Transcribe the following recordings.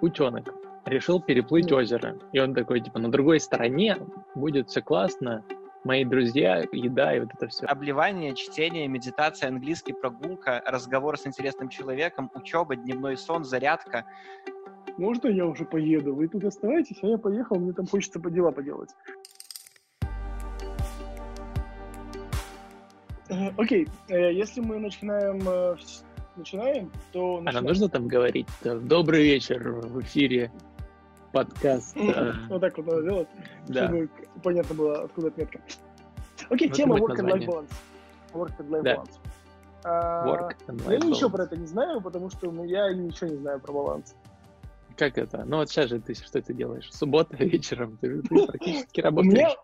утенок решил переплыть озеро. И он такой, типа, на другой стороне будет все классно, мои друзья, еда и вот это все. Обливание, чтение, медитация, английский, прогулка, разговор с интересным человеком, учеба, дневной сон, зарядка. Можно я уже поеду? Вы тут оставайтесь, а я поехал, мне там хочется по дела поделать. Э, Окей, э, если мы начинаем, начинаем, то... А нам начинаем. нужно там говорить? э, Добрый вечер в эфире подкаст. э, Вот так вот надо делать, чтобы понятно было, откуда отметка. Окей, тема work and life balance. Work and life balance. А, Work and Я life ничего balance. про это не знаю, потому что ну, я ничего не знаю про баланс. Как это? Ну вот сейчас же ты что ты делаешь? Суббота вечером, ты, практически работаешь.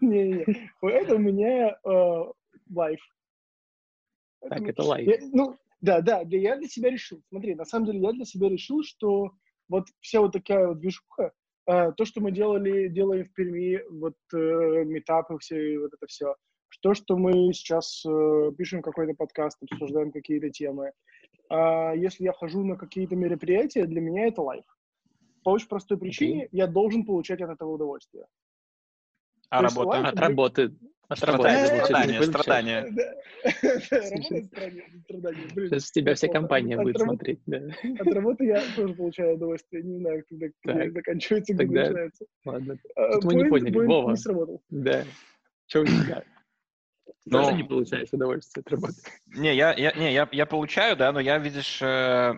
Не-не-не, это у меня э, лайф. Так, Это- лайф. Я- ну, да, да, да, я для себя решил. Смотри, на самом деле я для себя решил, что вот вся вот такая вот движуха, э, то, что мы делали, делаем в Перми, вот э, метапы все, вот это все, то, что мы сейчас э, пишем какой-то подкаст, обсуждаем какие-то темы, а если я хожу на какие-то мероприятия, для меня это лайф. По очень простой причине, я должен получать от этого удовольствие. А работа? От работы. От работы. Страдания, страдания, Сейчас тебя вся компания будет смотреть. Да. От работы я тоже получаю удовольствие. Не знаю, когда заканчивается, когда начинается. Ладно. А, мы не поняли. Вова. не сработал. Да. Что у тебя? Ну, Тоже не получаешь удовольствие от работы. Не, я, я, не, я, я получаю, да, но я, видишь, э,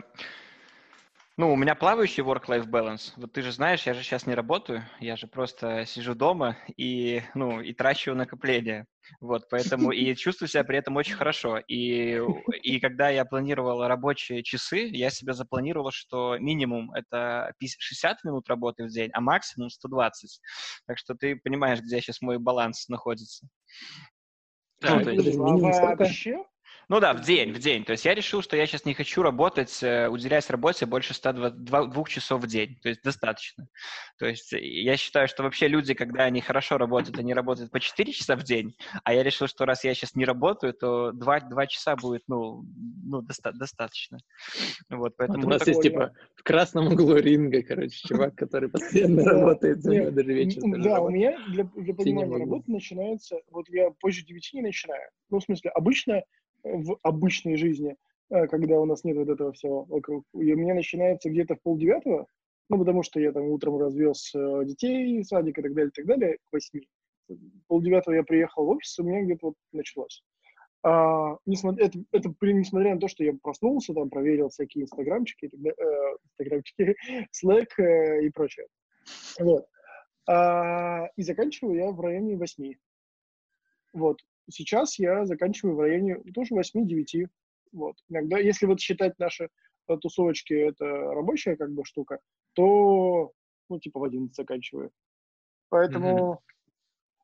ну, у меня плавающий work-life balance. Вот ты же знаешь, я же сейчас не работаю, я же просто сижу дома и, ну, и трачу накопления. Вот, поэтому и чувствую себя при этом очень хорошо. И, и когда я планировал рабочие часы, я себе запланировал, что минимум это 50 60 минут работы в день, а максимум 120. Так что ты понимаешь, где сейчас мой баланс находится. Так, Ну, то есть- вообще? Ну да, в день, в день. То есть я решил, что я сейчас не хочу работать, э, уделять работе больше 102 часов в день. То есть достаточно. То есть э, я считаю, что вообще люди, когда они хорошо работают, они работают по 4 часа в день, а я решил, что раз я сейчас не работаю, то 2, 2 часа будет, ну, ну доста- достаточно. Вот, Вот поэтому... у нас такой- есть, типа, в красном углу ринга, короче, чувак, который постоянно работает, нет, него даже вечер м, тоже Да, у меня для, понимания работы начинается, вот я позже 9 не начинаю. Ну, в смысле, обычно в обычной жизни, э, когда у нас нет вот этого всего вокруг, и у меня начинается где-то в полдевятого, ну, потому что я там утром развез э, детей, садик и так далее, и так далее, к восьми. Полдевятого я приехал в офис, у меня где-то вот началось. А, несмотря, это, это несмотря на то, что я проснулся, там, проверил всякие инстаграмчики, и э, инстаграмчики, Slack э, и прочее. Вот. А, и заканчиваю я в районе 8. Вот. Сейчас я заканчиваю в районе тоже 8-9. Вот. Иногда, если вот считать наши э, тусовочки, это рабочая как бы штука, то, ну, типа в 11 заканчиваю. Поэтому...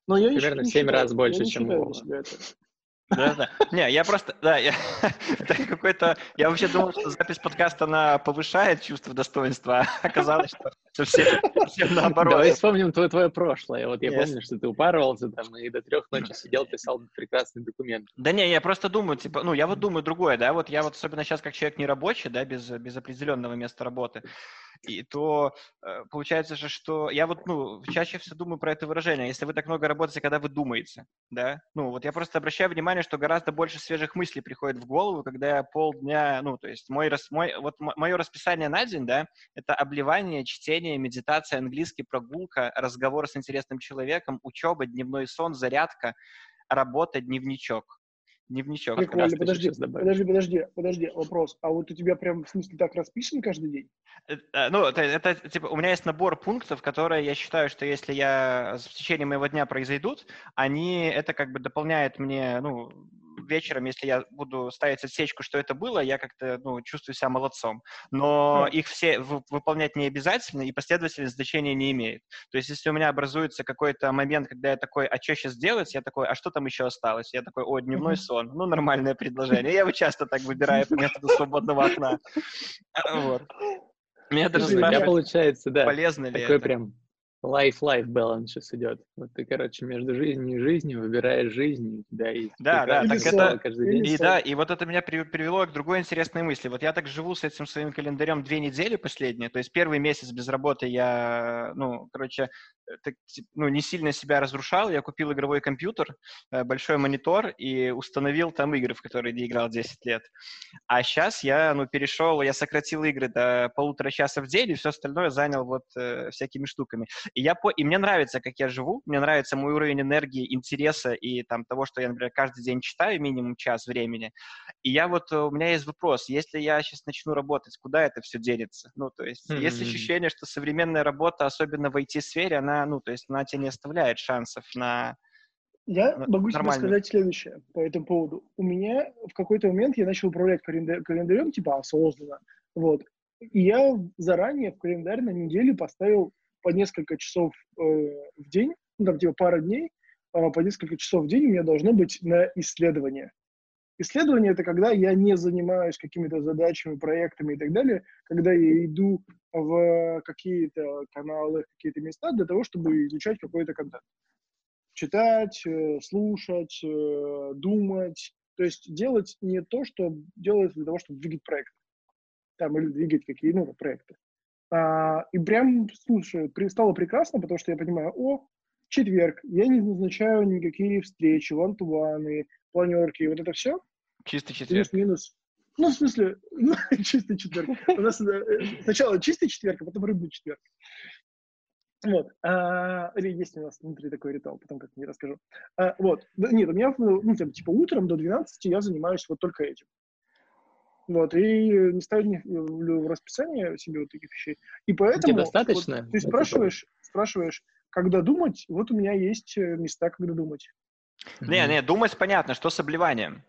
Но я Примерно щ- не в семь считаю- раз больше, я чем Вова. Да, да. Не, я просто, да, я, это какой-то, я вообще думал, что запись подкаста, она повышает чувство достоинства, а оказалось, что совсем, совсем наоборот. Давай вспомним твое, твое прошлое. Вот я Yes. помню, что ты упарывался там и до трех ночи сидел, писал прекрасный документ. Да не, я просто думаю, типа, ну, я вот думаю другое, да, вот я вот особенно сейчас как человек нерабочий, да, без, без определенного места работы, и то э, получается же, что я вот, ну, чаще всего думаю про это выражение, если вы так много работаете, когда вы думаете, да, ну, вот я просто обращаю внимание, что гораздо больше свежих мыслей приходит в голову, когда я полдня, ну, то есть мой, мой вот мое расписание на день, да, это обливание, чтение, медитация, английский, прогулка, разговор с интересным человеком, учеба, дневной сон, зарядка, работа, дневничок. Дневничок. как ты подожди, подожди, подожди, подожди, вопрос. А вот у тебя прям, в смысле, так расписан каждый день? Э, э, Ну, это, это, типа, у меня есть набор пунктов, которые я считаю, что если я в течение моего дня произойдут, они, это как бы дополняет мне, ну, вечером, если я буду ставить отсечку, что это было, я как-то, ну, чувствую себя молодцом. Но Хм. их все вы- выполнять не обязательно, и последовательность значения не имеет. То есть, если у меня образуется какой-то момент, когда я такой, а что сейчас делать? Я такой, а что там еще осталось? Я такой, о, дневной Мгм. сон. Ну, нормальное предложение. Я его часто так выбираю по методу свободного окна. Вот. Меня даже спрашивают, получается, да, полезно ли такой это. прям life-life balance сейчас идет. Вот ты, короче, между жизнью и жизнью выбираешь жизнь, у тебя есть Да, да, так это- каждый день. И да, и вот это меня при- привело к другой интересной мысли. Вот я так живу с этим своим календарем две недели последние. То есть первый месяц без работы я, ну, короче, так, ти- ну, не сильно себя разрушал. Я купил игровой компьютер, э, большой монитор и установил там игры, в которые не играл 10 лет. А сейчас я, ну, перешел, я сократил игры до полутора часа в день, и все остальное занял вот э, всякими штуками. И, я по... и мне нравится, как я живу, мне нравится мой уровень энергии, интереса и там того, что я, например, каждый день читаю минимум час времени. И я вот, э, у меня есть вопрос, если я сейчас начну работать, куда это все делится? Ну, то есть есть Мгм. ощущение, что современная работа, особенно в IT-сфере, она, ну, то есть она тебе не оставляет шансов на... Я Ну, могу тебе сказать следующее по этому поводу. У меня в какой-то момент я начал управлять календа- календарем, типа осознанно. Вот. И я заранее в календарь на неделю поставил по несколько часов э, в день, ну, там, типа, пара дней, а, по несколько часов в день у меня должно быть на исследование. Исследование — это когда я не занимаюсь какими-то задачами, проектами и так далее, когда я иду в какие-то каналы, какие-то места для того, чтобы изучать какой-то контент читать, э, слушать, э, думать. То есть делать не то, что делается для того, чтобы двигать проект. Там, или двигать какие ну, проекты. А, и прям, слушай, стало прекрасно, потому что я понимаю, о, четверг, я не назначаю никакие встречи, ван-ту-ваны, планерки, вот это все, Чистый четверг. плюс-минус. Ну, в смысле, ну, чистый четверг. У нас э, сначала чистый четверг, а потом рыбный четверг. Вот. А, или есть у нас внутри такой ритуал, потом как-нибудь расскажу. А, вот. Да, Нет, у меня, ну, там, типа, утром до 12 я занимаюсь вот только этим. Вот, и не ставлю в расписание себе вот таких вещей. И поэтому... Тебе вот достаточно? ты спрашиваешь, спрашиваешь, когда думать, вот у меня есть э, места, когда думать. Не, не, думать понятно, что с обливанием.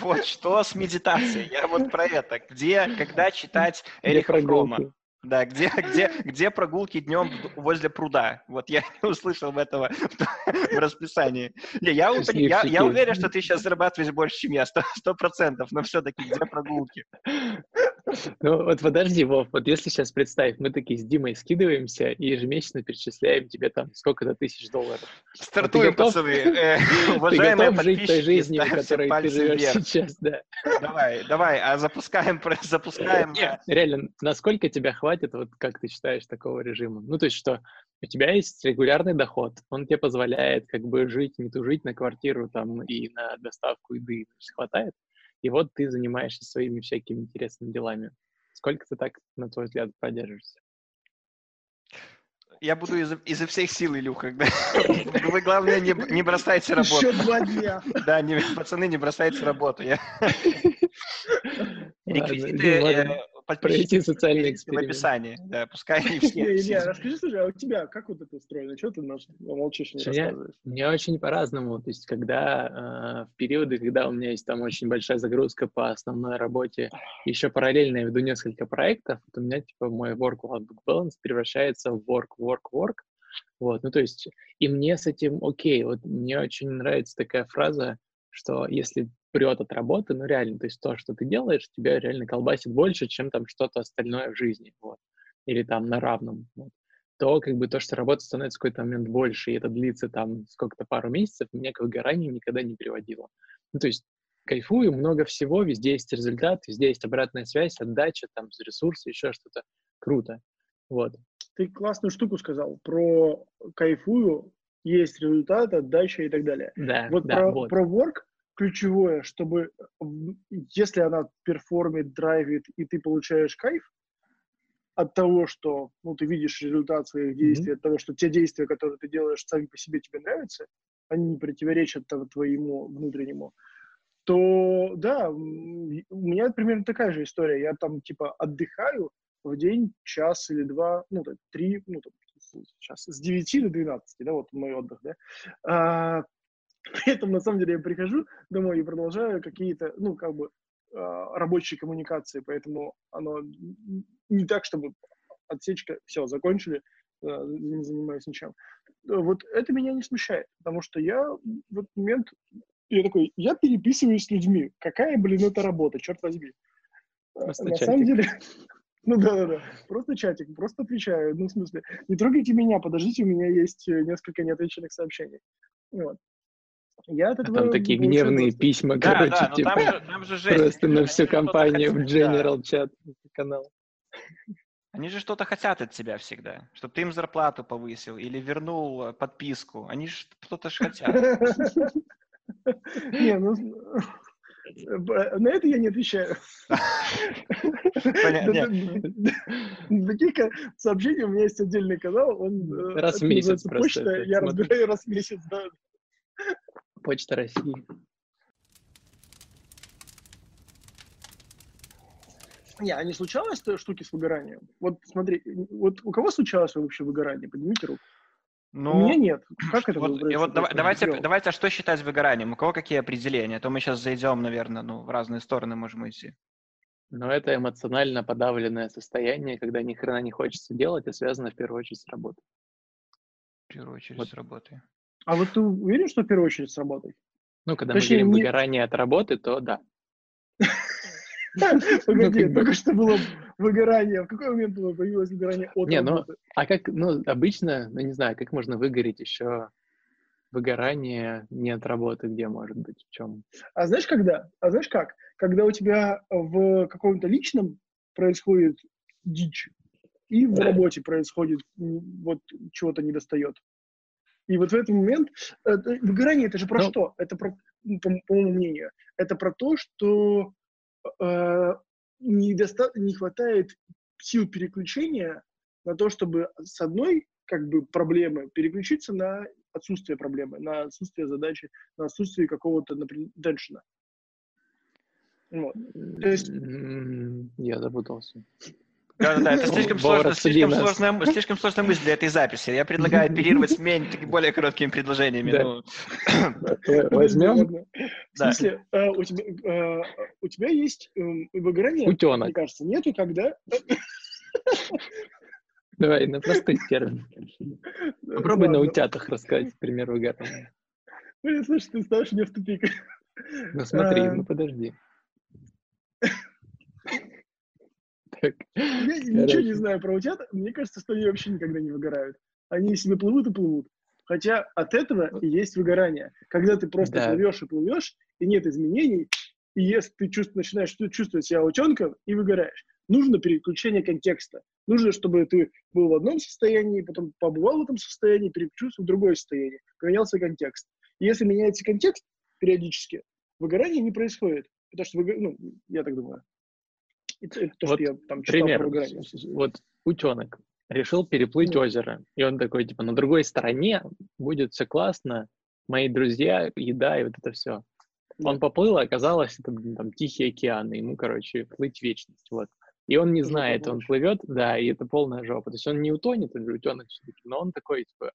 Вот что с медитацией. Я вот про это. Где, когда читать Эриха Фрома. Да, где, где, где прогулки днем возле пруда? Вот я не услышал этого в расписании. Не, я, я, я уверен, что ты сейчас зарабатываешь больше, чем я, сто процентов, но все-таки где прогулки? Ну вот подожди, Вов, вот если сейчас представь, мы такие с Димой скидываемся и ежемесячно перечисляем тебе там сколько-то тысяч долларов. Стартуем, готов? пацаны. Э, Уважаемые готов жить той подписчики, жизнью, в которой ты живешь сейчас, да? Давай, давай, а запускаем, запускаем. э, Реально, насколько тебя хватит, вот как ты считаешь, такого режима? Ну, то есть что, у тебя есть регулярный доход, он тебе позволяет как бы жить, не тужить на квартиру там и на доставку еды, то есть хватает, и вот ты занимаешься своими всякими интересными делами. Сколько ты так, на твой взгляд, продержишься? Я буду изо, изо всех сил, Илюха. да. Вы, главное, не, не бросайте работу. Еще два дня. Да, не, пацаны, не бросайте работу. Я... Реквизиты Пройти социальный реквизиты в эксперимент. описании. Да, пускай они все... Илья, все- расскажи, слушай, а у тебя как вот это устроено? Что ты наш молчишь, не рассказываешь? Мне очень по-разному. То есть, когда э, в периоды, когда у меня есть там очень большая загрузка по основной работе, еще параллельно я веду несколько проектов, у меня типа мой work-life balance превращается в work-work-work. Вот, ну то есть, и мне с этим окей. Вот мне очень нравится такая фраза, что если прет от работы, ну реально, то есть то, что ты делаешь, тебя реально колбасит больше, чем там что-то остальное в жизни, вот. Или там на равном, вот то как бы то, что работа становится в какой-то момент больше, и это длится там сколько-то пару месяцев, меня к выгоранию никогда не приводило. Ну, то есть кайфую, много всего, везде есть результат, везде есть обратная связь, отдача, там, ресурсы, еще что-то. Круто. Вот. Ты классную штуку сказал про кайфую, есть результат, отдача и так далее. Да, Вот да, про, вот. про work ключевое, чтобы в- если она perform ит, драйвит, и ты получаешь кайф от того, что ну, ты видишь результат своих действий, от того, что те действия, которые ты делаешь, сами по себе тебе нравятся, они не противоречат твоему внутреннему, то да, у меня примерно такая же история. Я там типа отдыхаю в день час или два, ну, так, три, ну, там, сейчас с 9 до 12, да, вот мой отдых, да. А, при этом, на самом деле, я прихожу домой и продолжаю какие-то, ну, как бы, а, рабочие коммуникации, поэтому оно не так, чтобы отсечка, все, закончили, а, не занимаюсь ничем. Вот это меня не смущает, потому что я в этот момент, я такой, я переписываюсь с людьми, какая, блин, это работа, черт возьми. А, Просто На самом чатик. деле, Ну да-да-да, просто чатик, просто отвечаю. Ну, в смысле, не трогайте меня, подождите, у меня есть э, несколько неотвеченных сообщений. Вот. Я от а там такие гневные просто... письма, да, короче, да, типа, там же, там же жесть. просто на всю компанию в General чат канал. Они же что-то хотят от тебя всегда, чтобы ты им зарплату повысил или вернул э, подписку. Они же что-то же хотят. Не, ну, на это я не отвечаю. Таких сообщений у меня есть отдельный канал, он э, раз в месяц почта, я разбираю раз в месяц, да. Почта России. Не, а не случалось штуки с выгоранием? Вот смотри, вот у кого случалось вообще выгорание? Поднимите руку. Ну, У меня нет. Как это вот, вот давай, давайте, давайте, а что считать выгоранием? У кого какие определения? А то мы сейчас зайдем, наверное, ну, в разные стороны можем идти. Но это эмоционально подавленное состояние, когда ни хрена не хочется делать, и связано в первую очередь с работой. В первую очередь вот. с работой. А вот ты уверен, что в первую очередь с работой? Ну, когда Точнее, мы говорим не... выгорание от работы, то да. Погоди, ну, только что было выгорание. В какой момент появилось выгорание от Не, ну, а как, ну, обычно, ну, не знаю, как можно выгореть еще выгорание не от работы, где может быть, в чем? А знаешь, когда? А знаешь как? Когда у тебя в каком-то личном происходит дичь, и в работе происходит вот чего-то недостает. И вот в этот момент это, выгорание это же про ну, что? Это про, по, по моему мнению, это про то, что э, не, доста- не хватает сил переключения на то, чтобы с одной как бы проблемы переключиться на отсутствие проблемы, на отсутствие задачи, на отсутствие какого-то, теншена. Вот. То есть... Я запутался. Да-да-да, это слишком, сложно, слишком, сложная, слишком сложная мысль для этой записи. Я предлагаю оперировать с более короткими предложениями. Да. Ну. Возьмем? В смысле, э, у тебя, э, у тебя есть эм, выгорание? Утенок. Мне кажется, нету, когда... Давай, на простых терминах. Попробуй на утятах рассказать пример выгорания. Ну, слушай, ты ставишь меня в тупик. Ну смотри, ну подожди. Так. Я ничего не знаю про утят. Мне кажется, что они вообще никогда не выгорают. Они себе плывут и плывут. Хотя от этого и есть выгорание. Когда ты просто да. плывешь и плывешь, и нет изменений, и если ты чувств, начинаешь чувствовать себя утенком и выгораешь, нужно переключение контекста. Нужно, чтобы ты был в одном состоянии, потом побывал в этом состоянии, переключился в другое состояние. Поменялся контекст. И если меняется контекст периодически, выгорание не происходит. Потому что, ну, я так думаю. То, вот что я там читал пример. про Вот утенок решил переплыть mm. озеро. И он такой, типа, на другой стороне будет все классно, мои друзья, еда и вот это все. Yeah. Он поплыл, а оказалось, это там Тихий океан, и ему, короче, плыть вечность, вот. И он не знает, он плывет, да, и это полная жопа. То есть он не утонет, он же утенок все-таки, но он такой, типа,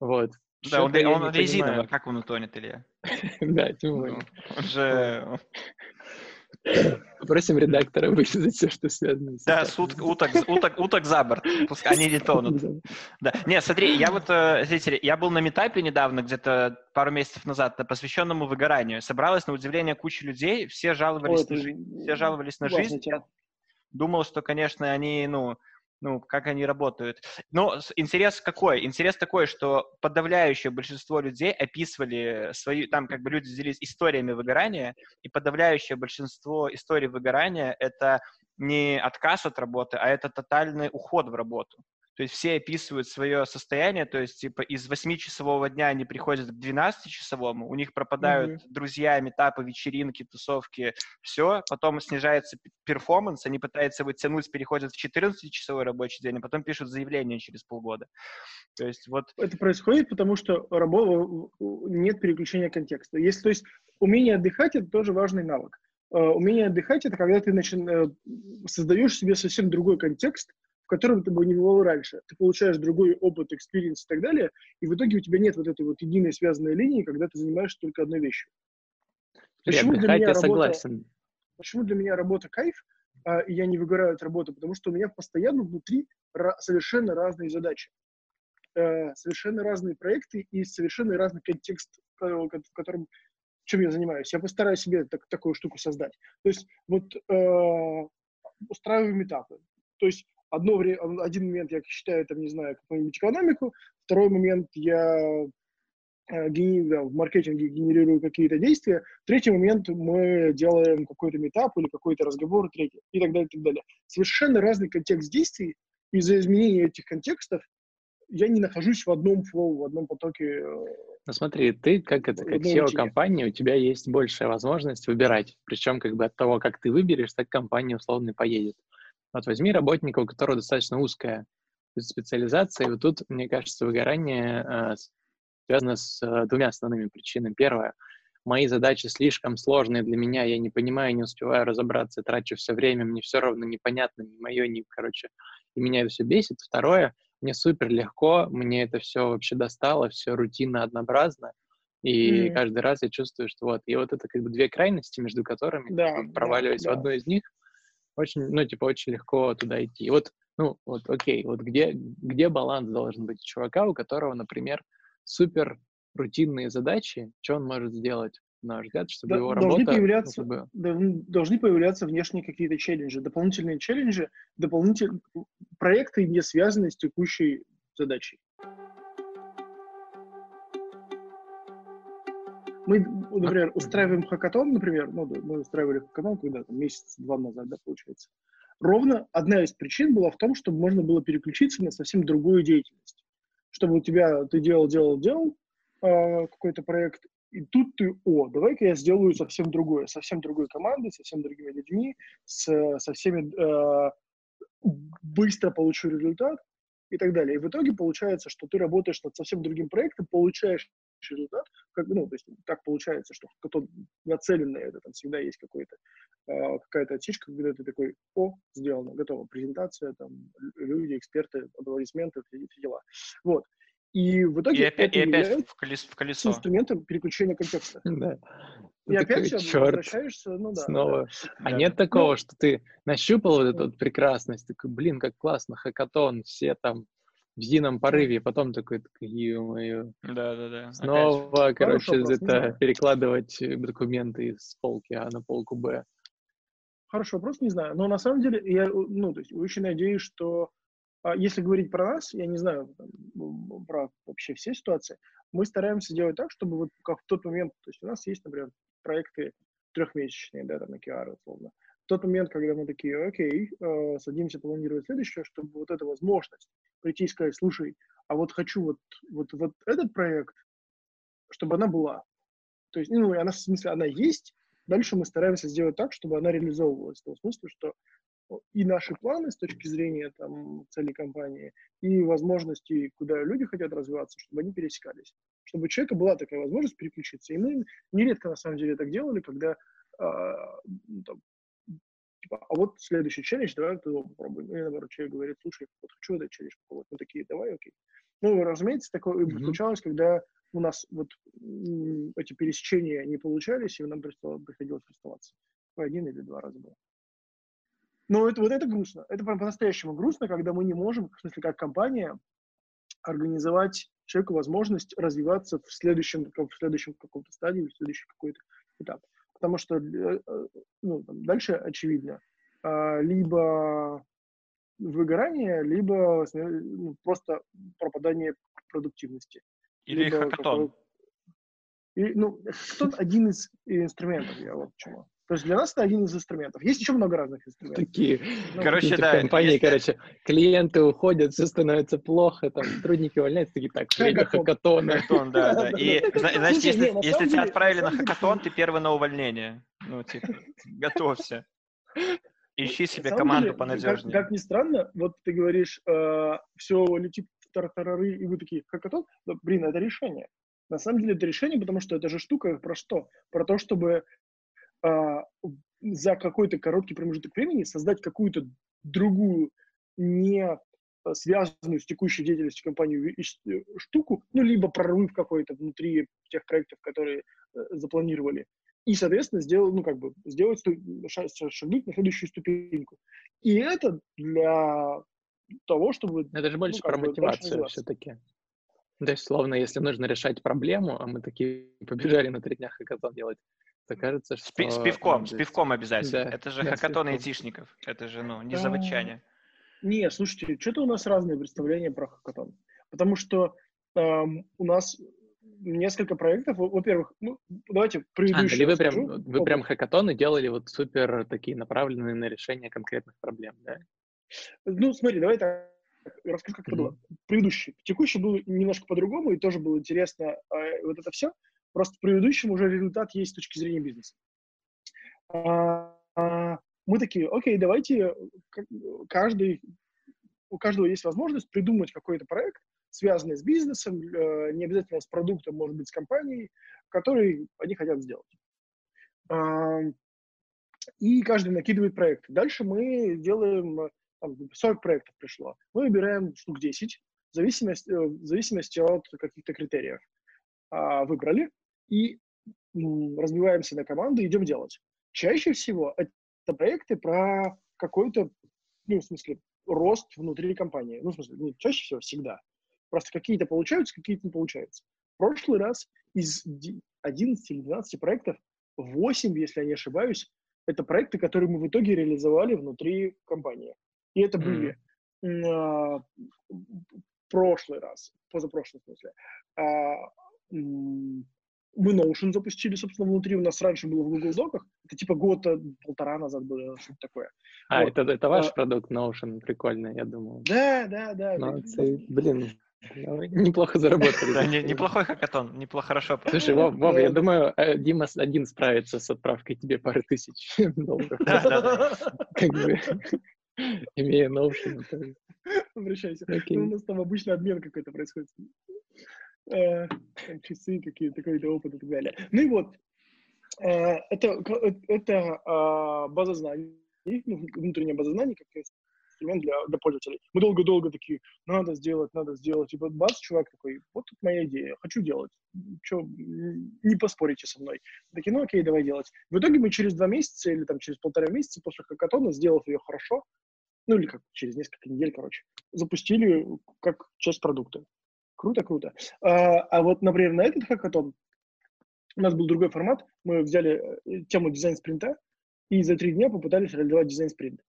вот. Да, он, он резиновый, как он утонет, Илья? Да, тем более. Он же... Попросим редактора вырезать все, что связано с Да, с ут, уток, уток, уток за борт, пускай они не тонут. Да. Не, смотри, я вот, э, зрители, я был на метапе недавно, где-то пару месяцев назад, посвященному выгоранию. Собралась, на удивление, куча людей, все жаловались, Ой, на, жизнь, все жаловались на жизнь. Я думал, что, конечно, они, ну, ну, как они работают. Но интерес какой? Интерес такой, что подавляющее большинство людей описывали свои, там как бы люди делились историями выгорания, и подавляющее большинство историй выгорания — это не отказ от работы, а это тотальный уход в работу. То есть все описывают свое состояние, то есть типа из 8-часового дня они приходят к 12-часовому, у них пропадают mm-hmm. друзья, метапы, вечеринки, тусовки, все, потом снижается performance, они пытаются вытянуть, переходят в 14-часовой рабочий день, а потом пишут заявление через полгода. То есть вот... Это происходит, потому что работа, нет переключения контекста. Если, то есть умение отдыхать — это тоже важный навык. Uh, умение отдыхать — это когда ты начи... Э, создаешь себе совсем другой контекст, в котором ты бы не бывал раньше. Ты получаешь другой опыт, experience и так далее, и в итоге у тебя нет вот этой вот единой связанной линии, когда ты занимаешься только одной вещью. Почему для меня работа, согласен. Почему для меня работа кайф, а, и я не выгораю от работы? Потому что у меня постоянно внутри совершенно разные задачи, э, совершенно разные проекты и совершенно разный контекст, в котором чем я занимаюсь. Я постараюсь себе так, такую штуку создать. То есть вот э, устраиваю метапы, То есть одно время, один момент я считаю, там, не знаю, какую-нибудь экономику, второй момент я Э, да, в маркетинге генерирую какие-то действия. Третий момент мы делаем какой-то метап или какой-то разговор, третий, и так далее, и так далее. Совершенно разный контекст действий. Из-за изменения этих контекстов я не нахожусь в одном флоу, в одном потоке. Э, ну смотри, ты как это, как SEO компании, у тебя есть большая возможность выбирать. Причем как бы от того, как ты выберешь, так компания условно поедет. Вот возьми работника, у которого достаточно узкая специализация, и вот тут, мне кажется, выгорание э, связано с э, двумя основными причинами. Первое, мои задачи слишком сложные для меня, я не понимаю, не успеваю разобраться, трачу все время, мне все равно непонятно, ни мое, ни, короче, и меня это все бесит. Второе, мне супер легко, мне это все вообще достало, все рутинно, однообразно, и mm. каждый раз я чувствую, что вот, и вот это как бы две крайности, между которыми, да, проваливаясь да, в одну из них, очень, ну, типа, очень легко туда идти. И вот, ну, вот, окей, вот где, где баланс должен быть у чувака, у которого, например, супер рутинные задачи, что он может сделать, на ваш взгляд, чтобы да, его должны работа... Появляться, ну, как бы... Должны появляться внешние какие-то челленджи, дополнительные челленджи, дополнительные проекты, не связанные с текущей задачей. Мы, например, устраиваем хакатон, например, ну, мы устраивали хакатон, когда там месяц-два назад, да, получается. Ровно одна из причин была в том, чтобы можно было переключиться на совсем другую деятельность чтобы у тебя ты делал, делал, делал э, какой-то проект, и тут ты, о, давай-ка я сделаю совсем другое, совсем другой командой, совсем другими людьми, с, со всеми э, быстро получу результат и так далее. И в итоге получается, что ты работаешь над совсем другим проектом, получаешь результат, как, ну, то есть так получается, что кто нацелен на это, там всегда есть какой-то, э, какая-то отсечка, когда ты такой, о, сделано, готово, презентация, там, люди, эксперты, аплодисменты, все, дела. Вот. И в итоге и опять, это и опять в, колесо, в колесо. инструментом переключения контекста. Да. И ты опять все возвращаешься, ну да. Снова. Да. А да. нет такого, ну, что ты нащупал вот эту вот прекрасность, такой, блин, как классно, хакатон, все там в едином порыве, потом такой, ё-моё. Да-да-да. Снова, Опять. короче, вопрос, это перекладывать документы из полки А на полку Б. Хороший вопрос, не знаю. Но на самом деле, я, ну, то есть, очень надеюсь, что а если говорить про нас, я не знаю про вообще все ситуации, мы стараемся делать так, чтобы вот как в тот момент, то есть у нас есть, например, проекты трехмесячные, да, там, на QR, условно. В тот момент, когда мы такие, окей, э, садимся планировать следующее, чтобы вот эта возможность прийти и сказать, слушай, а вот хочу вот, вот, вот этот проект, чтобы она была. То есть, ну, она, в смысле, она есть, дальше мы стараемся сделать так, чтобы она реализовывалась. В том смысле, что и наши планы с точки зрения там, целей компании, и возможности, куда люди хотят развиваться, чтобы они пересекались. Чтобы у человека была такая возможность переключиться. И мы нередко, на самом деле, так делали, когда э, там, типа, а вот следующий челлендж, давай ты его попробуем. Или, наоборот, человек говорит, слушай, вот хочу этот челлендж попробовать. Мы такие, давай, окей. Ну, разумеется, такое mm-hmm. случалось, когда у нас вот эти пересечения не получались, и нам приходилось расставаться. Один или два раза было. Но это, вот это грустно. Это прям по-настоящему грустно, когда мы не можем, в смысле, как компания, организовать человеку возможность развиваться в следующем, в следующем каком-то стадии, в следующий какой-то этап. Потому что э, э, ну, дальше очевидно. А, либо выгорание, либо ну, просто пропадание продуктивности. Или либо хакатон. И, ну, хакатон один из инструментов, я вот почему. То есть для нас это один из инструментов. Есть еще много разных инструментов. Такие, ну, короче, да. Компании, если... короче, клиенты уходят, все становится плохо, там сотрудники увольняются, такие, так, время хакатона. Хакатон, да, да. И, значит, если, тебя отправили на хакатон, ты первый на увольнение. Ну, типа, готовься. Ищи себе команду понадежнее. Как, ни странно, вот ты говоришь, э, все летит в тартарары, и вы такие, хакатон? Блин, это решение. На самом деле это решение, потому что это же штука про что? Про то, чтобы за какой-то короткий промежуток времени создать какую-то другую, не а, связанную с текущей деятельностью компании э, штуку, ну, либо прорыв какой-то внутри тех проектов, которые э, запланировали, и, соответственно, сделать, ну, как бы, сделать, шагнуть на следующую ступеньку. И это для того, чтобы... Это же больше ну, про мотивацию все-таки. То есть, словно, если нужно решать проблему, а мы такие побежали на три дня хакатон делать, то кажется, что... С, с пивком, с пивком обязательно. Да, это же да, хакатон айтишников. Это же, ну, не заводчане. Не, слушайте, что-то у нас разные представления про хакатон. Потому что эм, у нас несколько проектов. Во-первых, ну, давайте предыдущий. А, вы прям, вы прям хакатоны делали вот супер такие направленные на решение конкретных проблем, да? Ну, смотри, давай так расскажу, как mm-hmm. это было. Предыдущий. Текущий был немножко по-другому, и тоже было интересно э, вот это все. Просто в предыдущем уже результат есть с точки зрения бизнеса. А, а, мы такие, окей, давайте каждый, у каждого есть возможность придумать какой-то проект, связанный с бизнесом, э, не обязательно с продуктом, может быть, с компанией, который они хотят сделать. А, и каждый накидывает проекты. Дальше мы делаем, там, 40 проектов пришло. Мы выбираем штук 10 в зависимости, э, в зависимости от каких-то критериев. Выбрали, и разбиваемся на команды и идем делать. Чаще всего это проекты про какой-то, ну, в смысле, рост внутри компании. Ну, в смысле, не чаще всего, всегда. Просто какие-то получаются, какие-то не получаются. В прошлый раз из 11 или 12 проектов 8, если я не ошибаюсь, это проекты, которые мы в итоге реализовали внутри компании. И это были mm. э, прошлый раз, позапрошлый в смысле. Э, мы Notion запустили, собственно, внутри. У нас раньше было в Google Доках. Это типа года полтора назад было что-то такое. А, вот. это, это ваш а, продукт Notion, прикольно, я думал. Да, да, да. Молодцы. Блин, неплохо заработали. Да, не, неплохой хакатон, неплохо, хорошо. Слушай, Вов, Вов, я думаю, э, Дима один справится с отправкой тебе пары тысяч долларов. Как бы, имея Notion. Обращайся. Ну, у нас там обычно обмен какой-то происходит э, часы, какие такой-то опыт и так далее. Ну и вот, э, это, это э, база знаний, ну, внутренняя база знаний, как инструмент для, для пользователей. Мы долго-долго такие, надо сделать, надо сделать. И вот бац, чувак такой, вот тут моя идея, хочу делать. Че, не поспорите со мной. Такие, ну окей, давай делать. В итоге мы через два месяца или там через полтора месяца после хакатона, сделав ее хорошо, ну или как через несколько недель, короче, запустили как часть продукта. Круто, круто. А, а вот, например, на этот хакатон у нас был другой формат. Мы взяли э, тему дизайн-спринта и за три дня попытались реализовать дизайн-спринт.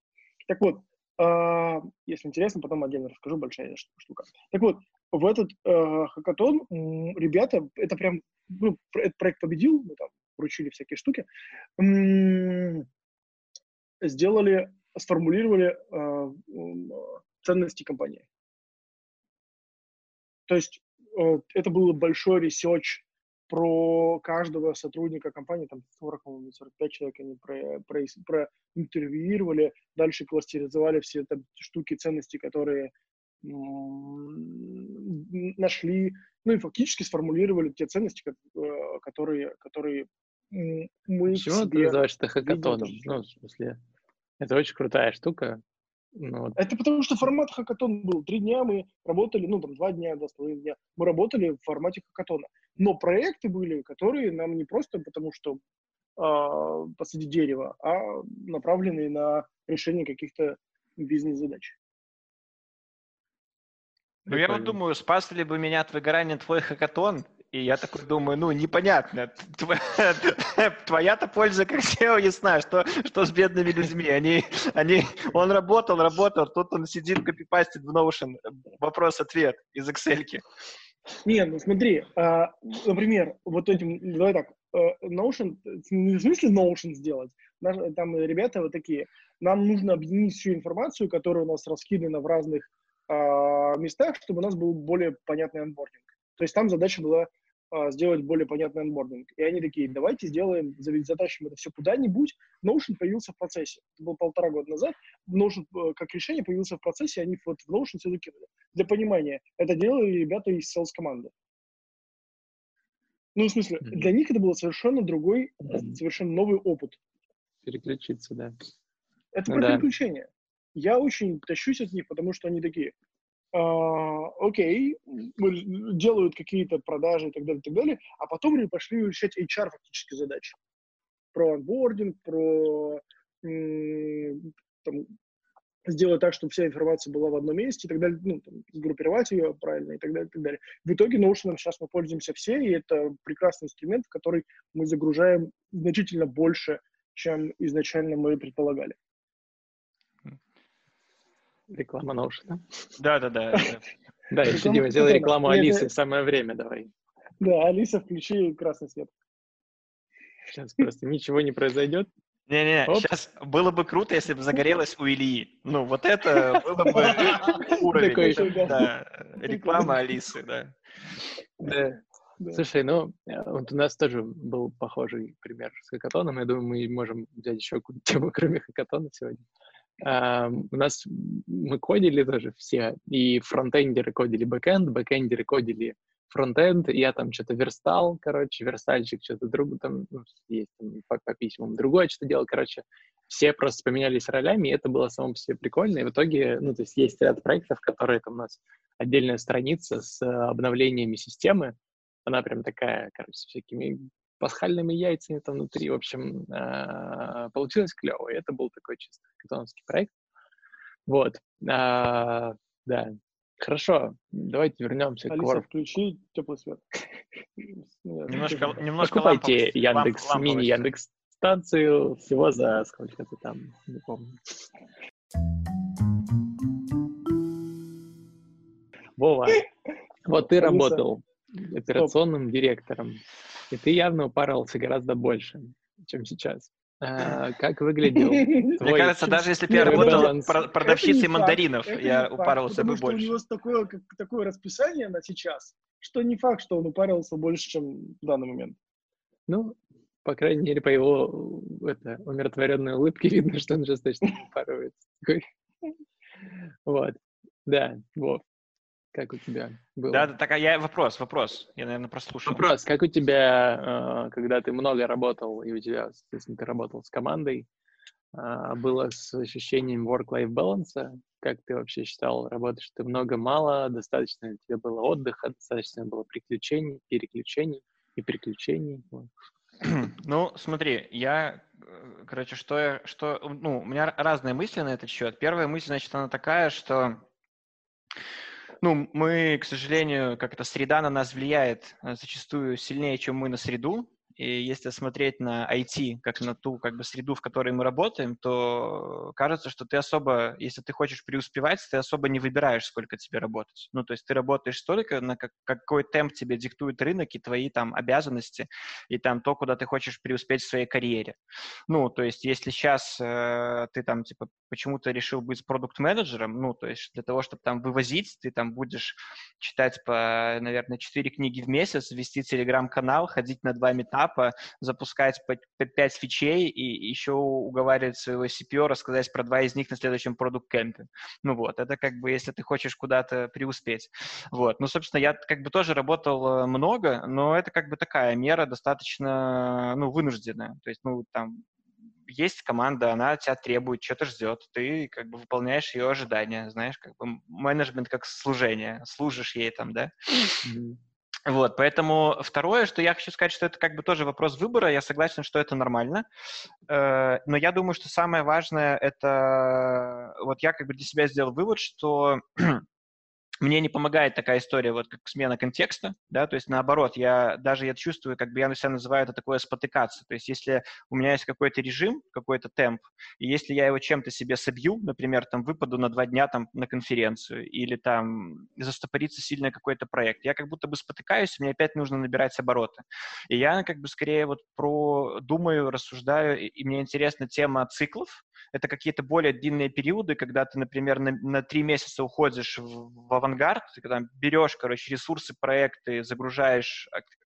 Так вот, а, если интересно, потом отдельно расскажу, большая штука. Так вот, в этот э, хакатон ребята, это прям, ну, этот проект победил, мы там вручили всякие штуки, сделали, сформулировали э, ценности компании. То есть э, это был большой research про каждого сотрудника компании, там 40, 45 человек они про, про, про интервьюировали, дальше кластеризовали все там штуки, ценности, которые нашли, ну и фактически сформулировали те ценности, э, которые, которые мы Почему ты называешь это хакатоном? Ну, в смысле, это очень крутая штука. Ну, вот. Это потому что формат хакатон был. Три дня мы работали, ну, там, два дня, два с половиной дня. Мы работали в формате хакатона. Но проекты были, которые нам не просто потому, что э, посадить дерево, а направленные на решение каких-то бизнес-задач. Ну, я вот думаю, спас ли бы меня от выгорания твой хакатон, и я такой думаю, ну, непонятно. Твоя-то польза как SEO ясна. Что, что с бедными людьми? Они, они, он работал, работал, тут он сидит, копипастит в Notion. Вопрос-ответ из Excel. Не, ну смотри, а, например, вот этим, давай так, э, Notion, не в смысле Notion сделать, там ребята вот такие, нам нужно объединить всю информацию, которая у нас раскидана в разных а, местах, чтобы у нас был более понятный анбординг. То есть там задача была а, сделать более понятный анбординг. И они такие, давайте сделаем, затащим это все куда-нибудь. Notion появился в процессе. Это было полтора года назад. Notion э, как решение появился в процессе, они вот в Notion все закинули. Для понимания, это делали ребята из sales команды. Ну, в смысле, mm-hmm. для них это был совершенно другой, mm-hmm. совершенно новый опыт. Переключиться, да. Это ну, про да. переключение. Я очень тащусь от них, потому что они такие, а, окей, делают какие-то продажи и так далее, и так далее, а потом они пошли решать HR фактически задачи. Про онбординг, про там, сделать так, чтобы вся информация была в одном месте и так далее, ну, там, сгруппировать ее правильно и так далее, и так далее. В итоге Notion сейчас мы пользуемся все, и это прекрасный инструмент, в который мы загружаем значительно больше, чем изначально мы предполагали. Реклама Notion. Да-да-да. Да, еще Дима, сделай рекламу Алисы, самое время давай. Да, Алиса, включи красный свет. Сейчас просто ничего не произойдет. Не-не, сейчас было бы круто, если бы загорелось у Ильи. Ну, вот это было бы уровень. Да, реклама Алисы, да. Да. Да. Слушай, ну, вот у нас тоже был похожий пример с хакатоном. Я думаю, мы можем взять еще какую-то тему, кроме хакатона сегодня. Uh, у нас мы кодили тоже все, и фронтендеры кодили бэкэнд, бэкэндеры кодили фронтенд, я там что-то верстал, короче, верстальщик что-то друг там, ну, есть там по, по письмам, другое что-то делал, короче, все просто поменялись ролями, и это было само по себе прикольно, и в итоге, ну, то есть есть ряд проектов, которые там у нас отдельная страница с обновлениями системы, она прям такая, короче, с всякими пасхальными яйцами там внутри, в общем, э, получилось клево, и это был такой чисто хакатоновский проект. Вот, а, да, Хорошо, давайте вернемся Алиса, к Алиса, включи теплый свет. Немножко, немножко Покупайте Яндекс, мини Яндекс станцию всего за сколько-то там, не помню. Вова, вот ты работал операционным директором, и ты явно упарывался гораздо больше, чем сейчас. А, как выглядел? Мне кажется, даже если бы я работал продавщицей мандаринов, я упарился бы больше. у него такое, такое расписание на сейчас, что не факт, что он упарился больше, чем в данный момент. Ну, по крайней мере, по его это, умиротворенной улыбке видно, что он сейчас точно упарывается. Вот. Да, вот. Как у тебя было? Да, да, так, а я вопрос, вопрос. Я, наверное, прослушал. Вопрос. Как у тебя, э, когда ты много работал, и у тебя, соответственно, ты работал с командой, э, было с ощущением work-life balance? Как ты вообще считал, работаешь ты много-мало, достаточно ли тебе было отдыха, достаточно было приключений, переключений и приключений? Ну, смотри, я, э, короче, что я, что, ну, у меня разные мысли на этот счет. Первая мысль, значит, она такая, что ну, мы, к сожалению, как эта среда на нас влияет э, зачастую сильнее, чем мы на среду. И если смотреть на IT как на ту как бы среду, в которой мы работаем, то кажется, что ты особо, если ты хочешь преуспевать, ты особо не выбираешь, сколько тебе работать. Ну, то есть ты работаешь столько, на как, какой темп тебе диктует рынок и твои там обязанности, и там то, куда ты хочешь преуспеть в своей карьере. Ну, то есть если сейчас э, ты там типа почему-то решил быть продукт-менеджером, ну, то есть для того, чтобы там вывозить, ты там будешь читать по, наверное, 4 книги в месяц, вести телеграм-канал, ходить на два метапа, этапа запускать по, по 5 фичей и еще уговаривать своего CPO рассказать про два из них на следующем продукт кемпе. Ну вот, это как бы, если ты хочешь куда-то преуспеть. Вот, ну, собственно, я как бы тоже работал э, много, но это как бы такая мера достаточно, ну, вынужденная. То есть, ну, там, есть команда, она тебя требует, что-то ждет, ты как бы выполняешь ее ожидания, знаешь, как бы менеджмент как служение, служишь ей там, да. Mm-hmm. Вот, поэтому второе, что я хочу сказать, что это как бы тоже вопрос выбора, я согласен, что это нормально, э, но я думаю, что самое важное это, вот я как бы для себя сделал вывод, что мне не помогает такая история, вот как смена контекста, да, то есть наоборот, я даже я чувствую, как бы я на себя называю это такое спотыкаться, то есть если у меня есть какой-то режим, какой-то темп, и если я его чем-то себе собью, например, там выпаду на два дня там на конференцию или там застопорится сильно какой-то проект, я как будто бы спотыкаюсь, мне опять нужно набирать обороты. И я как бы скорее вот про думаю, рассуждаю, и мне интересна тема циклов, это какие-то более длинные периоды, когда ты, например, на три месяца уходишь в, в авангард, ты когда берешь, короче, ресурсы, проекты, загружаешь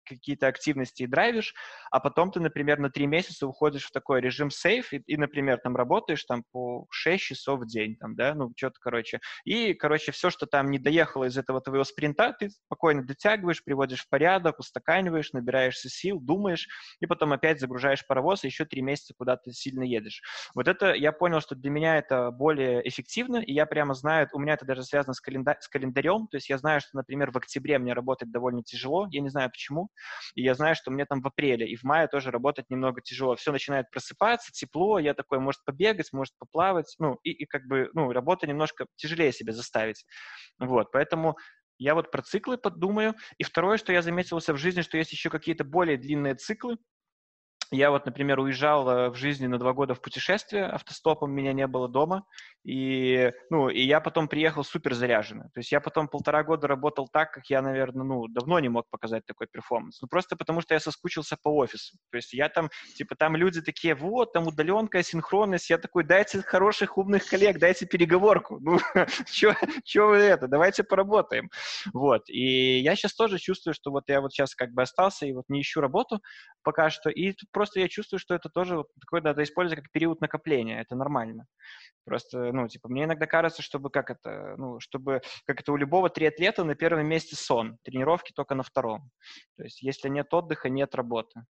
какие-то активности и драйвишь, а потом ты, например, на три месяца уходишь в такой режим сейф и, и, например, там работаешь там по 6 часов в день, там, да, ну, что-то, короче. И, короче, все, что там не доехало из этого твоего спринта, ты спокойно дотягиваешь, приводишь в порядок, устаканиваешь, набираешься сил, думаешь, и потом опять загружаешь паровоз, и еще три месяца куда-то сильно едешь. Вот это, я понял, что для меня это более эффективно, и я прямо знаю, у меня это даже связано с, календа с календарем, то есть я знаю, что, например, в октябре мне работать довольно тяжело, я не знаю почему, и я знаю, что мне там в апреле и в мае тоже работать немного тяжело. Все начинает просыпаться, тепло, я такой, может побегать, может поплавать, ну, и, и как бы, ну, работа немножко тяжелее себе заставить. Вот, поэтому я вот про циклы подумаю. И второе, что я заметил в жизни, что есть еще какие-то более длинные циклы, я вот, например, уезжал э, в жизни на два года в путешествие автостопом, меня не было дома, и, ну, и я потом приехал супер заряженный. То есть я потом полтора года работал так, как я, наверное, ну, давно не мог показать такой перформанс. Ну, просто потому что я соскучился по офису. То есть я там, типа, там люди такие, вот, там удаленка, синхронность. Я такой, дайте хороших, умных коллег, дайте переговорку. Ну, что вы это, давайте поработаем. Вот. И я сейчас тоже чувствую, что вот я вот сейчас как бы остался и вот не ищу работу пока что. И просто я чувствую, что это тоже вот такое надо использовать как период накопления. Это нормально. Просто, ну, типа, мне иногда кажется, чтобы как это, ну, чтобы, как это у любого триатлета на первом месте сон, тренировки только на втором. То есть, если нет отдыха, нет работы.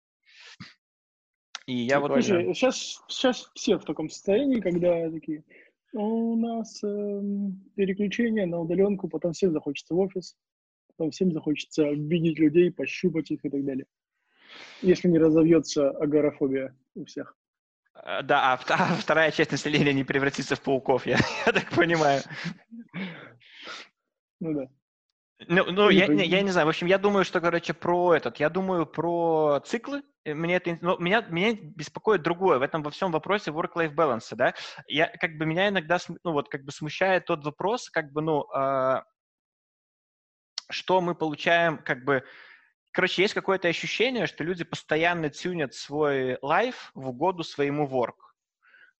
И я вот... Слушай, сейчас, сейчас все в таком состоянии, когда такие, ну, у нас э, переключение на удаленку, потом всем захочется в офис, потом всем захочется видеть людей, пощупать их и так далее. Если не разовьется агорафобия у всех. Э, да, а, а вторая часть населения не превратится в пауков, я, я так понимаю. Ну да. Ну, ну я, не, я не знаю. В общем, я думаю, что, короче, про этот. Я думаю про циклы. Мне это, но меня, меня беспокоит другое в этом во всем вопросе work-life balance, да. Я, как бы, меня иногда, ну, вот, как бы смущает тот вопрос, как бы, ну, э, что мы получаем, как бы, Короче, есть какое-то ощущение, что люди постоянно тюнят свой лайф в угоду своему work.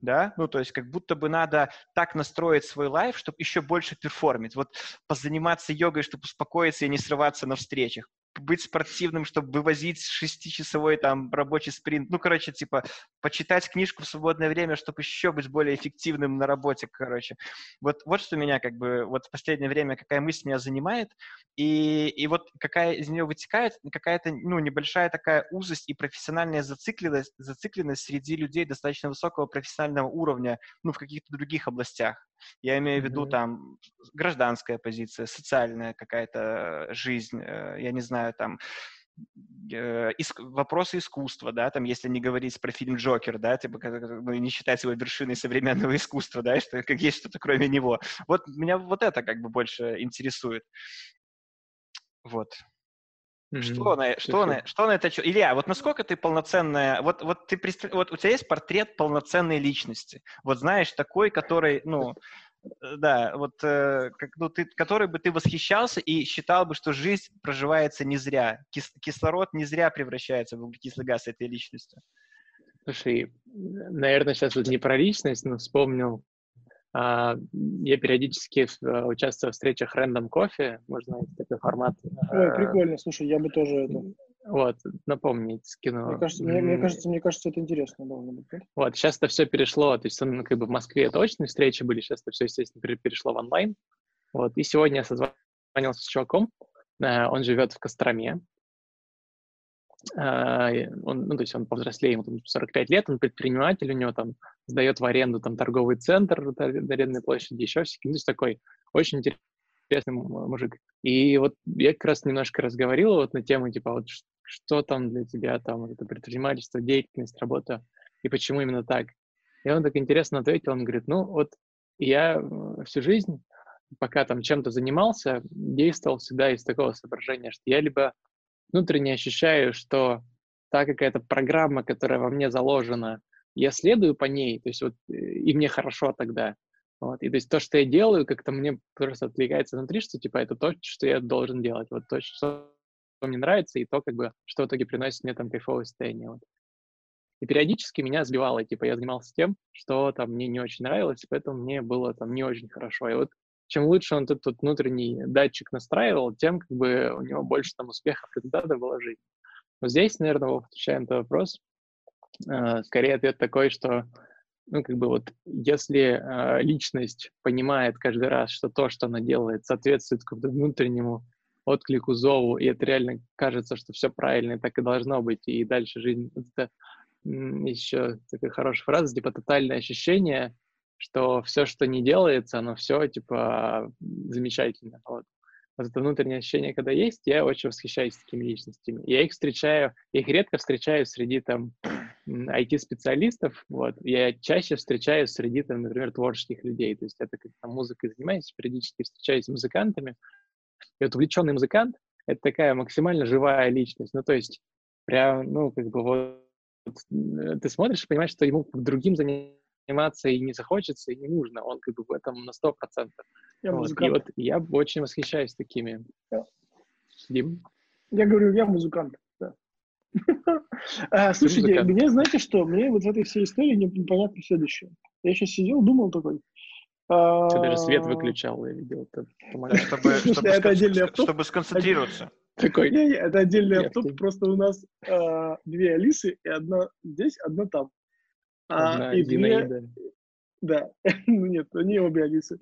Да, ну то есть как будто бы надо так настроить свой лайф, чтобы еще больше перформить. Вот позаниматься йогой, чтобы успокоиться и не срываться на встречах быть спортивным, чтобы вывозить шестичасовой там рабочий спринт. Ну, короче, типа, почитать книжку в свободное время, чтобы еще быть более эффективным на работе, короче. Вот, вот что меня как бы, вот в последнее время, какая мысль меня занимает, и, и вот какая из нее вытекает, какая-то, ну, небольшая такая узость и профессиональная зацикленность, зацикленность среди людей достаточно высокого профессионального уровня, ну, в каких-то других областях. Я имею в виду там гражданская позиция, социальная какая-то жизнь, э, я не знаю, там э, иск, вопросы искусства, да, там, если не говорить про фильм «Джокер», да, типа, ну, не считать его вершиной современного искусства, да, что как есть что-то кроме него. Вот меня вот это как бы больше интересует. Вот. Что, на, что, на, что на это? Илья, вот насколько ты полноценная, вот, вот, ты, вот у тебя есть портрет полноценной личности, вот знаешь, такой, который, ну, э, да, вот, э, как, ну, ты, который бы ты восхищался и считал бы, что жизнь проживается не зря, Кис, кислород не зря превращается в углекислый газ этой личности. Слушай, наверное, сейчас вот не про личность, но вспомнил я периодически э, участвую в встречах Random Coffee, можно найти такой формат. Ой, а, прикольно, слушай, я бы тоже это... Вот, напомнить, скину. Мне кажется, мне, мне, кажется, мне кажется, это интересно должно быть. Вот, сейчас это все перешло, то есть он как бы в Москве точные встречи были, сейчас это все, естественно, перешло в онлайн. Вот, и сегодня я созвонился с чуваком, э, он живет в Костроме, а, он, ну, то есть он повзрослее, ему там 45 лет, он предприниматель, у него там сдает в аренду там торговый центр на арендной площади, еще всякие, ну, то есть такой очень интересный мужик. И вот я как раз немножко разговаривал вот на тему, типа, вот что там для тебя там, это предпринимательство, деятельность, работа, и почему именно так. И он так интересно ответил, он говорит, ну, вот я всю жизнь, пока там чем-то занимался, действовал всегда из такого соображения, что я либо внутренне ощущаю, что та какая-то программа, которая во мне заложена, я следую по ней, то есть вот, э, и мне хорошо тогда. Вот. И то есть то, что я делаю, как-то мне просто отвлекается внутри, что типа это то, что я должен делать, вот то, что мне нравится, и то, как бы, что в итоге приносит мне там кайфовое состояние. Вот. И периодически меня сбивало, типа я занимался тем, что там мне не очень нравилось, поэтому мне было там не очень хорошо. И вот чем лучше он этот, внутренний датчик настраивал, тем как бы у него больше там успехов, результатов было жизнь. Но здесь, наверное, отвечая на вопрос, э, скорее ответ такой, что ну, как бы вот, если э, личность понимает каждый раз, что то, что она делает, соответствует какому-то внутреннему отклику, зову, и это реально кажется, что все правильно, и так и должно быть, и дальше жизнь... Это еще такая хорошая фраза, типа тотальное ощущение, что все, что не делается, оно все, типа, замечательно. Вот. вот это внутреннее ощущение, когда есть, я очень восхищаюсь такими личностями. Я их встречаю, я их редко встречаю среди, там, IT-специалистов, вот. Я чаще встречаю среди, там, например, творческих людей. То есть это как там музыкой занимаюсь, периодически встречаюсь с музыкантами. И вот увлеченный музыкант — это такая максимально живая личность. Ну, то есть прям, ну, как бы вот ты смотришь и понимаешь, что ему другим заниматься и не захочется, и не нужно. Он как бы в этом на сто процентов. Вот. И вот я очень восхищаюсь такими. Да. Дим? Я говорю, я музыкант. Да. а, слушайте, музыкант. мне знаете что? Мне вот в этой всей истории непонятно следующее. Я сейчас сидел, думал такой, ты даже свет а. выключал, я видел. Это, чтобы, сконцентрироваться. Такой. Не, не, это отдельный автоп. Просто у нас а, две Алисы, и одна здесь, одна там. А, и две... Да, ну нет, не обе Алисы.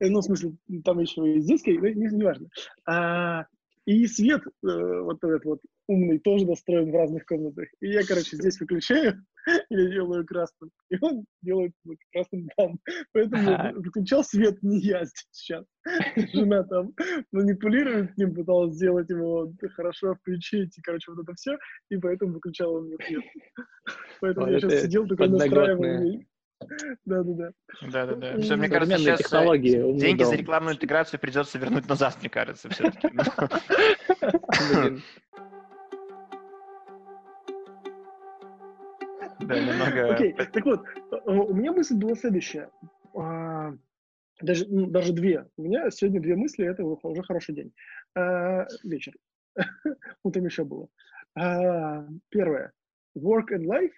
Э, ну, в смысле, там еще и здесь, не, не, не важно. А, и свет э, вот этот вот умный тоже настроен в разных комнатах. И я, короче, здесь выключаю, я делаю красным, и он делает вот, красным там. Поэтому а выключал свет не я сейчас. Жена там манипулирует ним, пыталась сделать его хорошо включить, и, короче, вот это все, и поэтому выключала мне свет. Поэтому я сейчас сидел, такой настраивал. Да, да, да. Да, да, да. Все, мне кажется, сейчас технологии, деньги за рекламную интеграцию придется вернуть назад, мне кажется, все-таки. Да, немного... Окей, так вот, у меня мысль была следующая. А, даже, ну, даже две. У меня сегодня две мысли, это уже хороший день. А, вечер. Утром еще было. А, первое. Work and life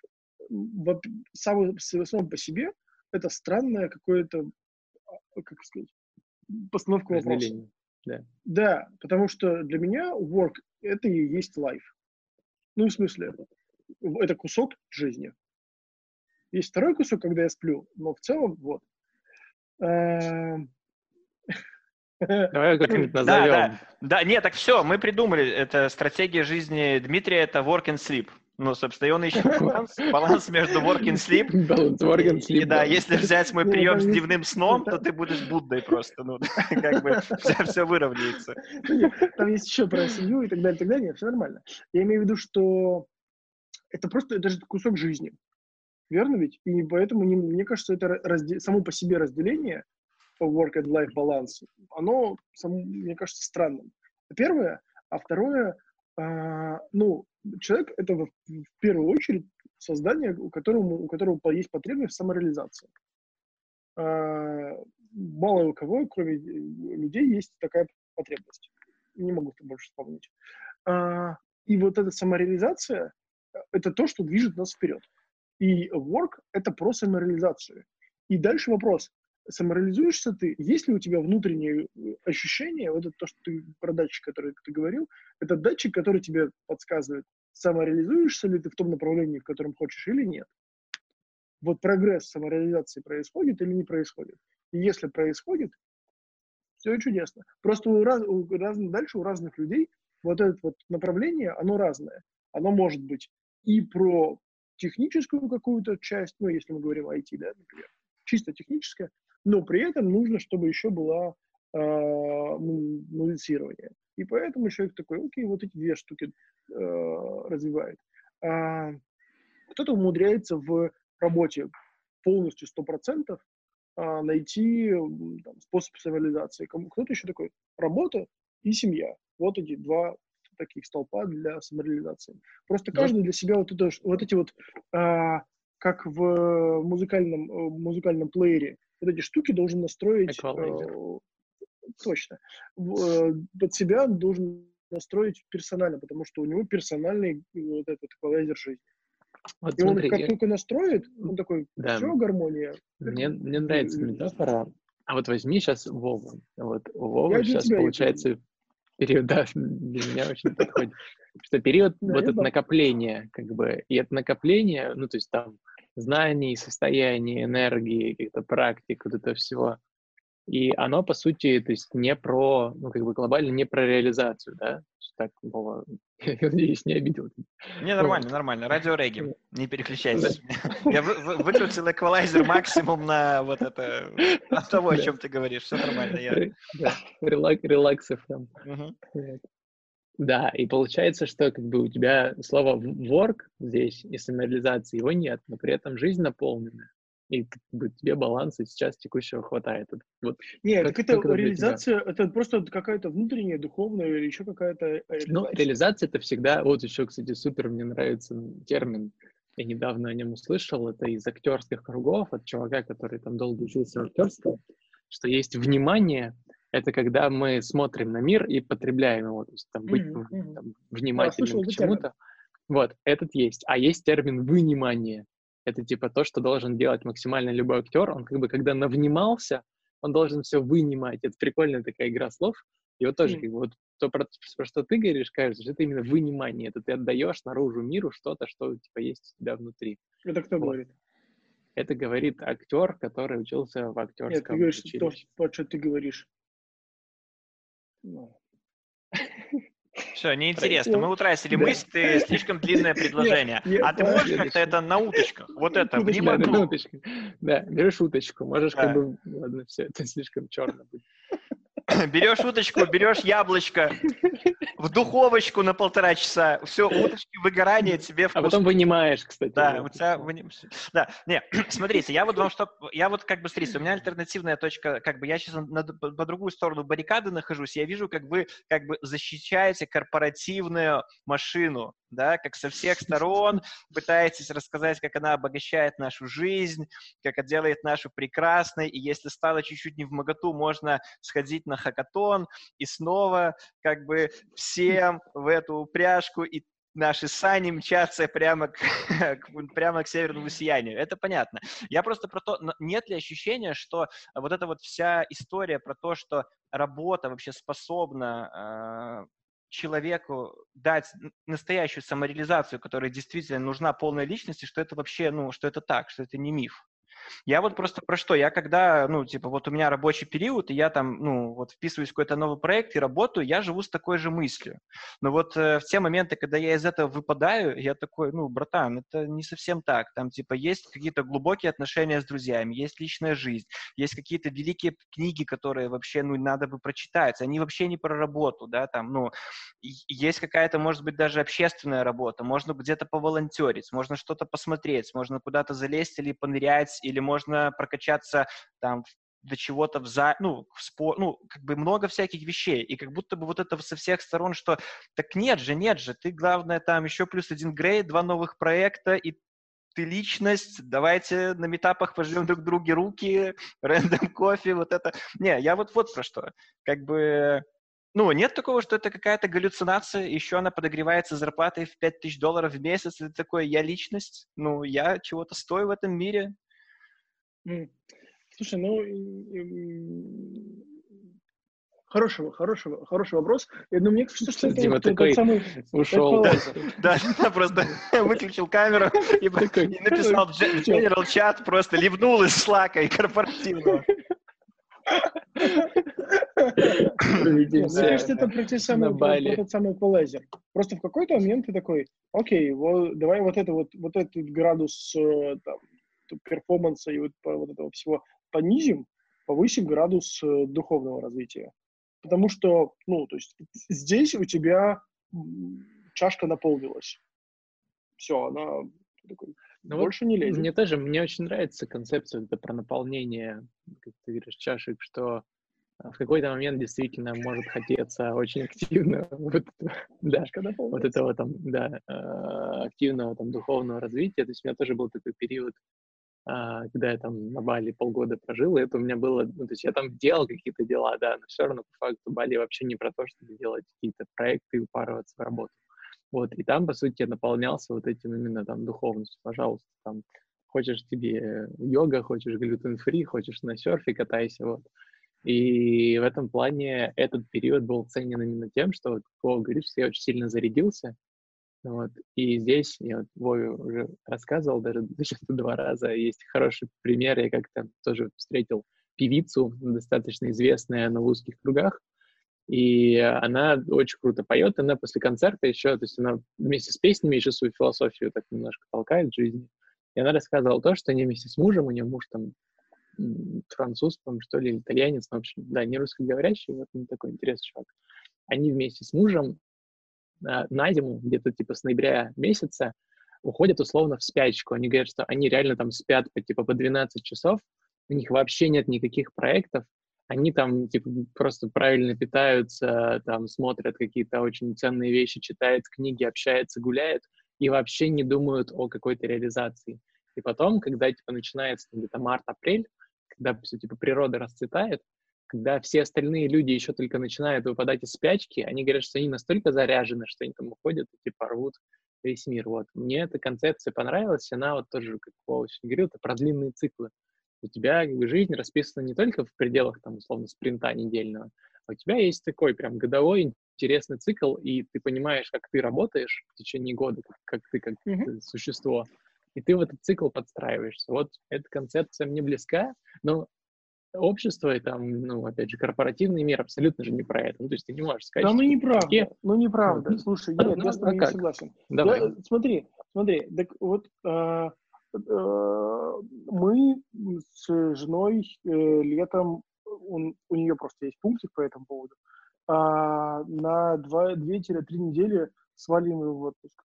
само, само по себе это странное какое-то, как сказать, постановка вопроса. Да. да, потому что для меня work — это и есть life. Ну, в смысле, это кусок жизни. Есть второй кусок, когда я сплю, но в целом вот. Эм. Давай как-нибудь назовем. Да, да. да, нет, так все, мы придумали. Это стратегия жизни Дмитрия, это work and sleep. Ну, собственно, и он ищет баланс, баланс между work and sleep. Баланс work and sleep. И, да, если взять мой прием с дневным сном, то ты будешь Буддой просто. Ну, как бы все, все выровняется. Там есть еще про семью и так далее, и так далее. Нет, все нормально. Я имею в виду, что это просто это же кусок жизни. Верно ведь? И поэтому не, мне кажется, это разде... само по себе разделение work and life balance, оно, само, мне кажется, странным. Первое. А второе, а, ну, человек — это в, первую очередь создание, у которого, у которого есть потребность в самореализации. А, мало у кого, кроме людей, есть такая потребность. Не могу там больше вспомнить. А, и вот эта самореализация — это то, что движет нас вперед. И work — это про самореализацию. И дальше вопрос, самореализуешься ты, есть ли у тебя внутреннее э, ощущение, вот это то, что ты про датчик, который ты говорил, это датчик, который тебе подсказывает, самореализуешься ли ты в том направлении, в котором хочешь или нет. Вот прогресс самореализации происходит или не происходит. И если происходит, все чудесно. Просто у раз, у раз, дальше у разных людей вот это вот направление, оно разное. Оно может быть и про техническую какую-то часть, ну, если мы говорим о IT, да, например, чисто техническая, но при этом нужно, чтобы еще было э, музицирование. И поэтому человек такой, окей, вот эти две штуки э, развивает. А, кто-то умудряется в работе полностью 100% а, найти там, способ самореализации. Кто-то еще такой, работа и семья. Вот эти два таких столпа для самореализации. Просто каждый для себя вот, это, вот эти вот, а, как в музыкальном, э, музыкальном плеере, вот эти штуки должен настроить... Э, точно. Э, под себя должен настроить персонально, потому что у него персональный вот этот эквалайзер жизни. Вот и смотри, он как я... только настроит, он такой, да. все, гармония. Мне, мне нравится метафора. А вот возьми сейчас Вову. Вот у Вовы сейчас получается период, да, для меня очень подходит. Что период вот это накопление, как бы, и это накопление, ну, то есть там знаний, состояний, энергии, каких-то практик, вот это всего. И оно, по сути, то есть не про, ну, как бы глобально не про реализацию, да? Так, Вова, я надеюсь, не обидел. Не, нормально, нормально. Радио Регги, не переключайтесь. Я выкрутил эквалайзер максимум на вот это, от того, о чем ты говоришь. Все нормально. Релаксов там. Да, и получается, что как бы у тебя слово work здесь и самореализации его нет, но при этом жизнь наполнена. И как бы, тебе баланса сейчас текущего хватает. Вот, нет, как, это как реализация, это просто какая-то внутренняя, духовная или еще какая-то Ну, реализация это всегда, вот еще, кстати, супер, мне нравится термин, я недавно о нем услышал, это из актерских кругов, от чувака, который там долго учился в актерском, что есть внимание, это когда мы смотрим на мир и потребляем его, то есть там быть mm-hmm. там, внимательным да, к чему-то. Вот, этот есть. А есть термин «вынимание». Это типа то, что должен делать максимально любой актер. Он как бы, когда навнимался, он должен все вынимать. Это прикольная такая игра слов. И вот тоже, mm. как бы, вот то, про, про что ты говоришь, кажется, это именно вынимание. Это ты отдаешь наружу миру что-то, что типа есть у тебя внутри. Это кто вот. говорит? Это говорит актер, который учился в актерском Нет, ты говоришь то, то, что ты говоришь. Ну. Все, неинтересно. Мы утратили да. мысль, ты слишком длинное предложение. Нет, а ты можешь как-то это на уточках? Вот это. Да, уточка. да, берешь уточку, можешь да. как бы... Ладно, все, это слишком черно будет. Берешь уточку, берешь яблочко в духовочку на полтора часа. Все, уточки выгорание тебе вкусно. А потом вынимаешь, кстати. Да, у тебя выним... Да, не, смотрите, я вот вам что... Я вот как бы, смотрите, у меня альтернативная точка, как бы я сейчас на, по другую сторону баррикады нахожусь, я вижу, как вы как бы защищаете корпоративную машину, да, как со всех сторон пытаетесь рассказать, как она обогащает нашу жизнь, как это делает нашу прекрасной, и если стало чуть-чуть не в моготу, можно сходить на хакатон и снова как бы всем в эту упряжку и наши сани мчатся прямо к, прямо к северному сиянию. Это понятно. Я просто про то, нет ли ощущения, что вот эта вот вся история про то, что работа вообще способна а, человеку дать настоящую самореализацию, которая действительно нужна полной личности, что это вообще, ну, что это так, что это не миф. Я вот просто про что? Я когда, ну, типа, вот у меня рабочий период, и я там, ну, вот вписываюсь в какой-то новый проект и работаю, я живу с такой же мыслью. Но вот э, в те моменты, когда я из этого выпадаю, я такой, ну, братан, это не совсем так. Там, типа, есть какие-то глубокие отношения с друзьями, есть личная жизнь, есть какие-то великие книги, которые вообще, ну, надо бы прочитать. Они вообще не про работу, да, там, ну, есть какая-то, может быть, даже общественная работа, можно где-то поволонтерить, можно что-то посмотреть, можно куда-то залезть или понырять, или можно прокачаться там до чего-то в за, ну, в спор, ну, как бы много всяких вещей, и как будто бы вот это со всех сторон, что так нет же, нет же, ты, главное, там еще плюс один грейд, два новых проекта, и ты личность, давайте на метапах пожмем друг друге руки, рэндом кофе, вот это. Не, я вот вот про что. Как бы, ну, нет такого, что это какая-то галлюцинация, еще она подогревается зарплатой в 5000 долларов в месяц, это такое, я личность, ну, я чего-то стою в этом мире, Слушай, ну, хорошего, хорошего, хороший вопрос. Думаю, мне кажется, что это Дима вот, такой самый, ушел. Да, да, просто выключил камеру и, и написал в General чат, просто ливнул из слака и корпоративного. Мне кажется, это про, те самые, самый эквалайзер. Просто в какой-то момент ты такой, окей, вот, давай вот это вот, вот этот градус э, там, перформанса и вот, вот этого всего понизим, повысим градус э, духовного развития. Потому что, ну, то есть здесь у тебя чашка наполнилась. Все, она такой, ну больше вот не лезет. Мне тоже, мне очень нравится концепция это про наполнение, как ты говоришь, чашек, что в какой-то момент действительно может хотеться очень активно вот, да, вот этого там, да, а, активного там духовного развития. То есть у меня тоже был такой период, когда я там на Бали полгода прожил, это у меня было, ну, то есть я там делал какие-то дела, да, но все равно по факту Бали вообще не про то, чтобы делать какие-то проекты и упарываться в работу. Вот, и там, по сути, я наполнялся вот этим именно там духовностью, пожалуйста, там, хочешь тебе йога, хочешь глютен-фри, хочешь на серфе катайся, вот. И в этом плане этот период был ценен именно тем, что, говорит, что я очень сильно зарядился, вот. И здесь, я вот Вове уже рассказывал даже сейчас два раза, есть хороший пример, я как-то тоже встретил певицу, достаточно известная на узких кругах, и она очень круто поет, она после концерта еще, то есть она вместе с песнями еще свою философию так немножко толкает в жизни. И она рассказывала то, что они вместе с мужем, у нее муж там француз, по что ли, итальянец, в общем, да, не русскоговорящий, вот такой интересный чувак. Они вместе с мужем на зиму, где-то типа с ноября месяца, уходят условно в спячку. Они говорят, что они реально там спят по, типа по 12 часов, у них вообще нет никаких проектов, они там типа просто правильно питаются, там смотрят какие-то очень ценные вещи, читают книги, общаются, гуляют, и вообще не думают о какой-то реализации. И потом, когда типа начинается где-то март-апрель, когда все типа природа расцветает, когда все остальные люди еще только начинают выпадать из спячки, они говорят, что они настолько заряжены, что они там уходят и типа рвут весь мир. Вот. Мне эта концепция понравилась, она вот тоже, как Вова говорил, это про длинные циклы. У тебя как бы, жизнь расписана не только в пределах, там, условно, спринта недельного, а у тебя есть такой прям годовой интересный цикл, и ты понимаешь, как ты работаешь в течение года, как, как ты как mm-hmm. существо, и ты в этот цикл подстраиваешься. Вот эта концепция мне близка, но общество и там, ну, опять же, корпоративный мир абсолютно же не про это. Ну, то есть ты не можешь сказать, Да, ну, неправда, таки... ну, неправда. Слушай, нет, ну, я с тобой а не согласен. Давай. Я, смотри, смотри, так вот, э, э, мы с женой э, летом, он, у нее просто есть пунктик по этому поводу, э, на 2-3 недели сваливаем в отпуск.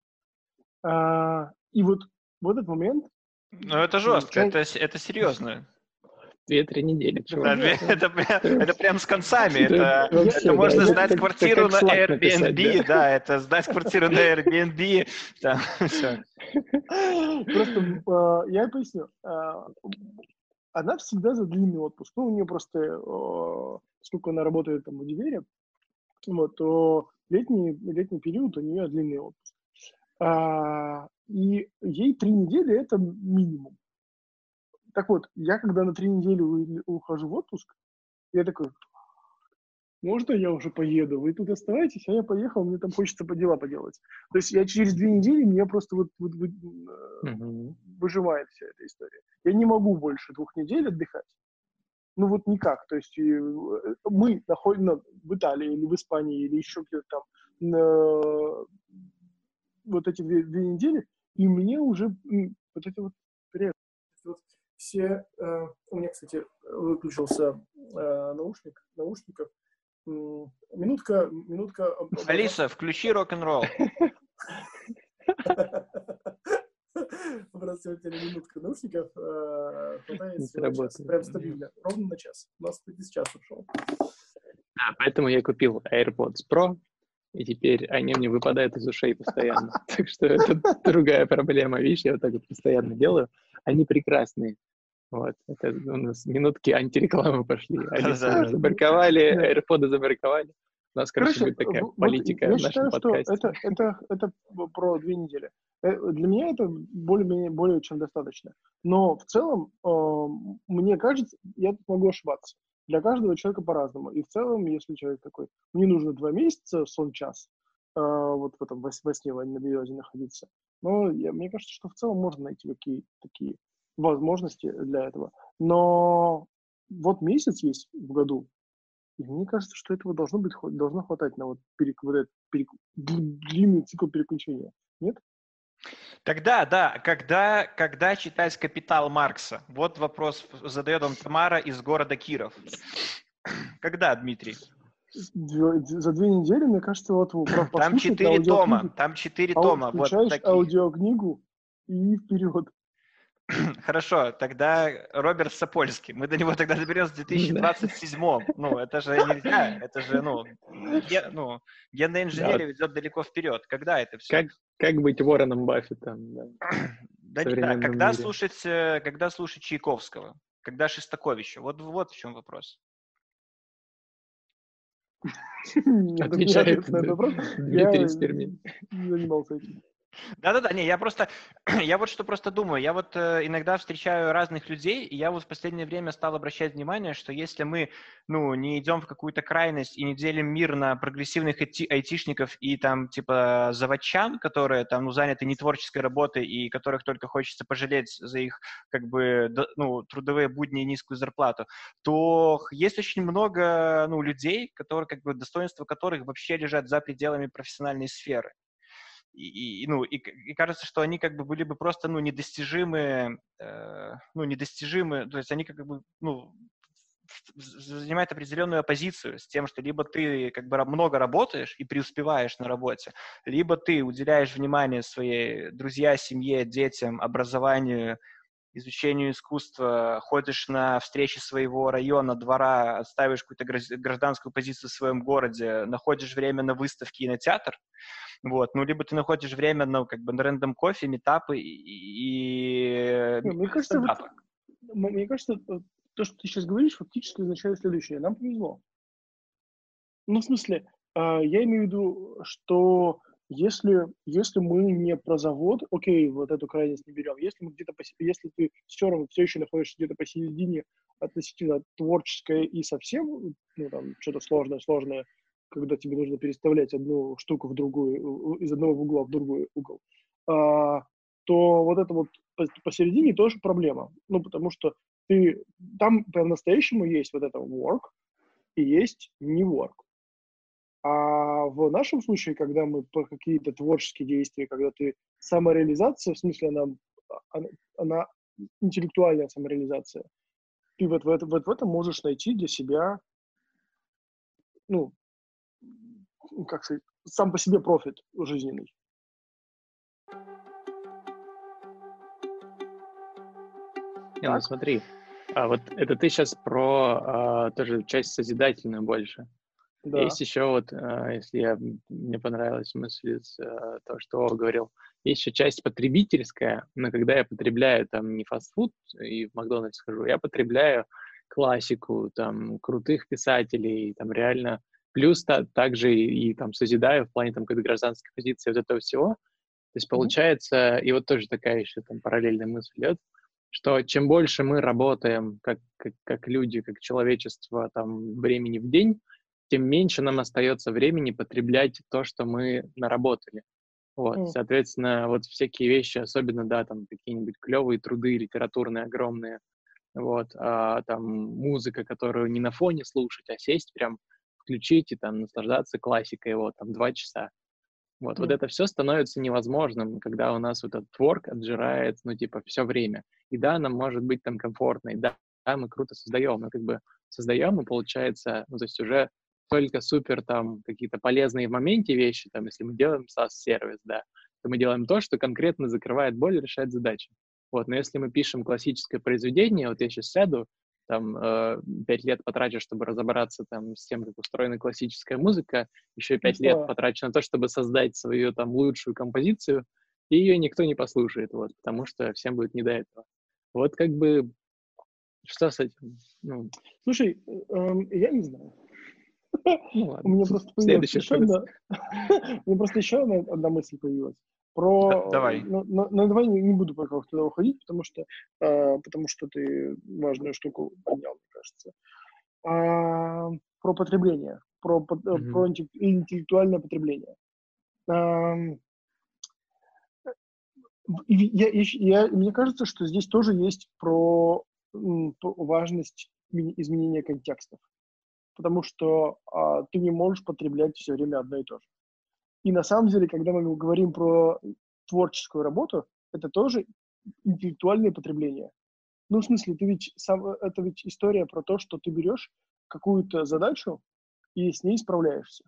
Э, и вот в этот момент... Ну, это жестко, это, это серьезно две-три недели. Да, это, это прям с концами. Это, Вообще, это можно да, сдать это, квартиру это на Airbnb, написать, да. да, это сдать квартиру на Airbnb. Да, все. Просто э, я поясню. Э, она всегда за длинный отпуск. Ну, у нее просто, э, сколько она работает там в универе, вот, то летний, летний период у нее длинный отпуск. А, и ей три недели это минимум. Так вот, я когда на три недели ухожу в отпуск, я такой, можно я уже поеду? Вы тут оставайтесь, а я поехал, мне там хочется по дела поделать. То есть я через две недели, меня просто вот, вот, вот uh-huh. выживает вся эта история. Я не могу больше двух недель отдыхать. Ну вот никак. То есть э, мы находимся в Италии или в Испании или еще где-то там на вот эти две, две недели, и мне уже вот это вот все... Э, у меня, кстати, выключился э, наушник, наушников. Минутка, минутка... Алиса, включи рок-н-ролл. Теперь минутка наушников э, хватает прям стабильно. Ровно на час. У нас сейчас час ушел. Да, поэтому я купил AirPods Pro, и теперь они мне выпадают из ушей постоянно. Так что это другая проблема. Видишь, я вот так вот постоянно делаю. Они прекрасные. Вот, это у нас минутки антирекламы пошли. Они забарковали, AirPods забарковали. У нас, короче, короче будет такая вот политика я в нашем считаю, подкасте. Что это, это, это про две недели. Э, для меня это более-менее более чем достаточно. Но в целом, э, мне кажется, я тут могу ошибаться. Для каждого человека по-разному. И в целом, если человек такой, мне нужно два месяца, сон час, э, вот в этом во, во сне на березе находиться. Но я, мне кажется, что в целом можно найти какие такие возможности для этого. Но вот месяц есть в году, и мне кажется, что этого должно быть должно хватать на вот, перек, вот этот перек, длинный цикл переключения. Нет? Тогда, да, когда, когда читать «Капитал» Маркса? Вот вопрос задает он Тамара из города Киров. Когда, Дмитрий? За две недели, мне кажется, вот Там четыре тома, там четыре тома. Вот такие. аудиокнигу и вперед. Хорошо, тогда Роберт Сапольский. Мы до него тогда доберемся в 2027 Ну, это же нельзя. Это же, ну, ге, ну генная инженерия да. ведет далеко вперед. Когда это все? Как, как быть Вороном Баффетом? Да, да, да когда, мире. слушать, э, когда слушать Чайковского? Когда Шестаковича? Вот, вот в чем вопрос. Отвечает Дмитрий Спермин. занимался этим. Да-да-да, не, я просто, я вот что просто думаю, я вот э, иногда встречаю разных людей, и я вот в последнее время стал обращать внимание, что если мы, ну, не идем в какую-то крайность и не делим мир на прогрессивных айти- айтишников и там, типа, заводчан, которые там, ну, заняты не творческой работой и которых только хочется пожалеть за их, как бы, ну, трудовые будни и низкую зарплату, то есть очень много, ну, людей, которые, как бы, достоинства которых вообще лежат за пределами профессиональной сферы и, и, ну, и, и кажется, что они как бы были бы просто, ну, недостижимы, э, ну, недостижимы, то есть они как бы, ну, занимают определенную оппозицию с тем, что либо ты как бы много работаешь и преуспеваешь на работе, либо ты уделяешь внимание своей друзья, семье, детям, образованию изучению искусства, ходишь на встречи своего района, двора, отставишь какую-то гражданскую позицию в своем городе, находишь время на выставки и на театр, вот, ну, либо ты находишь время на, как бы, на рандом кофе, метапы и... и мне кажется, вот, мне кажется, то, что ты сейчас говоришь, фактически означает следующее. Нам повезло. Ну, в смысле, а, я имею в виду, что если, если мы не про завод, окей, вот эту крайность не берем. Если мы где-то, если ты все равно все еще находишься где-то посередине относительно творческое и совсем, ну, там, что-то сложное, сложное, когда тебе нужно переставлять одну штуку в другую, из одного угла в другой угол, а, то вот это вот посередине тоже проблема. Ну, потому что ты, там по-настоящему есть вот это work и есть не work. А в нашем случае, когда мы по какие-то творческие действия, когда ты самореализация, в смысле она, она, она интеллектуальная самореализация, ты вот в, это, вот в этом можешь найти для себя, ну, как сказать, сам по себе профит жизненный. Не, ну смотри, а вот это ты сейчас про а, тоже часть созидательную больше. Да. Есть еще вот, а, если я, мне понравилась мысль а, того, что О говорил, есть еще часть потребительская, но когда я потребляю там не фастфуд и в Макдональдс схожу, я потребляю классику, там, крутых писателей, там, реально, плюс та, также и, и там созидаю в плане там какой-то гражданской позиции вот этого всего. То есть получается, и вот тоже такая еще там параллельная мысль идет, что чем больше мы работаем как, как, как люди, как человечество там времени в день, тем меньше нам остается времени потреблять то, что мы наработали. Вот, mm. соответственно, вот всякие вещи, особенно, да, там какие-нибудь клевые труды литературные огромные, вот, а, там музыка, которую не на фоне слушать, а сесть прям, включить и там наслаждаться классикой, вот, там, два часа. Вот, mm. вот это все становится невозможным, когда у нас вот этот творк отжирает, ну, типа, все время. И да, нам может быть там комфортно, и да, да мы круто создаем, но как бы создаем, и получается, ну, то есть уже только супер там какие-то полезные в моменте вещи, там, если мы делаем SaaS-сервис, да, то мы делаем то, что конкретно закрывает боль, решает задачи. Вот, но если мы пишем классическое произведение, вот я сейчас сяду, там, э, пять лет потрачу, чтобы разобраться там с тем, как устроена классическая музыка, еще пять лет потрачу на то, чтобы создать свою там лучшую композицию, и ее никто не послушает, вот, потому что всем будет не до этого. Вот как бы что с этим? Ну... Слушай, э, э, я не знаю. Ну, У меня просто появилась еще одна... У меня просто еще одна мысль появилась. Про... Давай. Но, но, но давай не, не буду пока туда уходить, потому что, э, потому что ты важную штуку поднял, мне кажется. А, про потребление, про, mm-hmm. про интеллектуальное потребление. А, я, я, я, мне кажется, что здесь тоже есть про, про важность изменения контекстов потому что а, ты не можешь потреблять все время одно и то же. И на самом деле, когда мы говорим про творческую работу, это тоже интеллектуальное потребление. Ну, в смысле, ты ведь сам, это ведь история про то, что ты берешь какую-то задачу и с ней справляешься.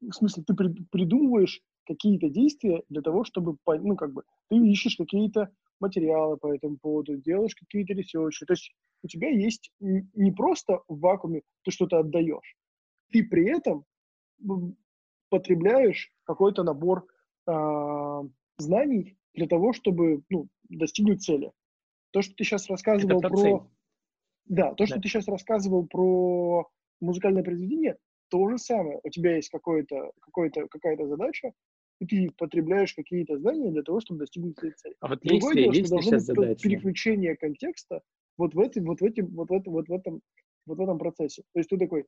В смысле, ты при, придумываешь какие-то действия для того, чтобы, ну, как бы, ты ищешь какие-то материалы по этому поводу, делаешь какие-то ресерчи. То есть у тебя есть не просто в вакууме ты что-то отдаешь, ты при этом потребляешь какой-то набор э, знаний для того, чтобы ну, достигнуть цели. То, что ты сейчас рассказывал про... Цель. Да, то, что да. ты сейчас рассказывал про музыкальное произведение, то же самое. У тебя есть какое-то, какое-то, какая-то задача, и ты потребляешь какие-то знания для того, чтобы достигнуть этой цели. А вот Другое дело, что должно быть задача. переключение контекста вот в этом, вот в этим, вот в этом, вот в этом, вот в этом процессе. То есть ты такой,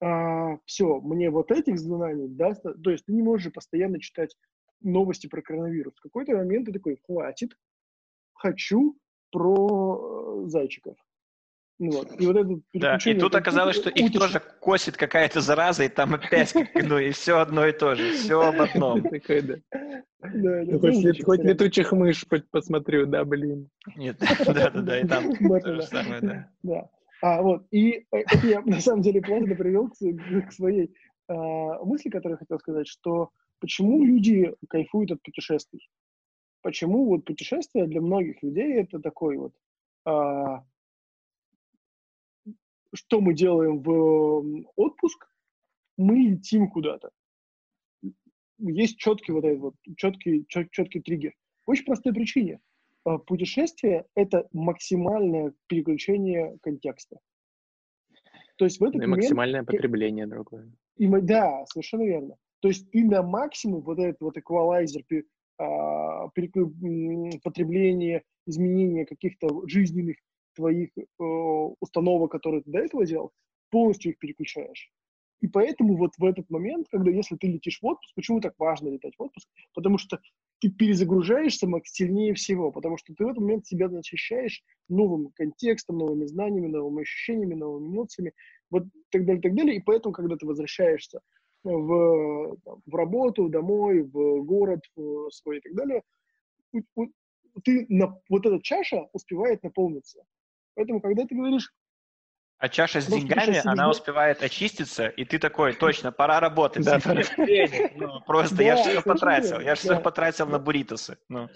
а, все, мне вот этих знаний даст, то есть ты не можешь постоянно читать новости про коронавирус. В какой-то момент ты такой, хватит, хочу про э, зайчиков. Вот. И вот это да, и тут оказалось, что их тоже косит какая-то зараза, и там опять, ну, и все одно и то же, все об одном. Такой, да. Ну, хоть летучих мышь посмотрю, да, блин. Нет, да-да-да, и там то же самое, да. Да. А, вот, и э, это я, на самом деле, плавно привел к своей а, мысли, которую я хотел сказать, что почему люди кайфуют от путешествий. почему вот путешествие для многих людей это такой вот, а, что мы делаем в отпуск, мы летим куда-то. Есть четкий вот этот вот, четкий, чет, четкий триггер. По очень простой причине. А, путешествие — это максимальное переключение контекста. То есть в этот и момент... максимальное потребление другое. И, да, совершенно верно. То есть ты на максимум вот этот вот эквалайзер, а, потребление, изменение каких-то жизненных твоих э, установок, которые ты до этого делал, полностью их переключаешь. И поэтому вот в этот момент, когда если ты летишь в отпуск, почему так важно летать в отпуск? Потому что ты перезагружаешься сильнее всего, потому что ты в этот момент себя насыщаешь новым контекстом, новыми знаниями, новыми ощущениями, новыми эмоциями, вот так далее, так далее. И поэтому, когда ты возвращаешься в, в работу, домой, в город в свой и так далее, ты на, вот эта чаша успевает наполниться. Поэтому, когда ты говоришь, а чаша с деньгами, она успевает очиститься, и ты такой, точно, пора работать. Да, пора. Ну, просто я все потратил. Я все потратил на бурритосы. Ну.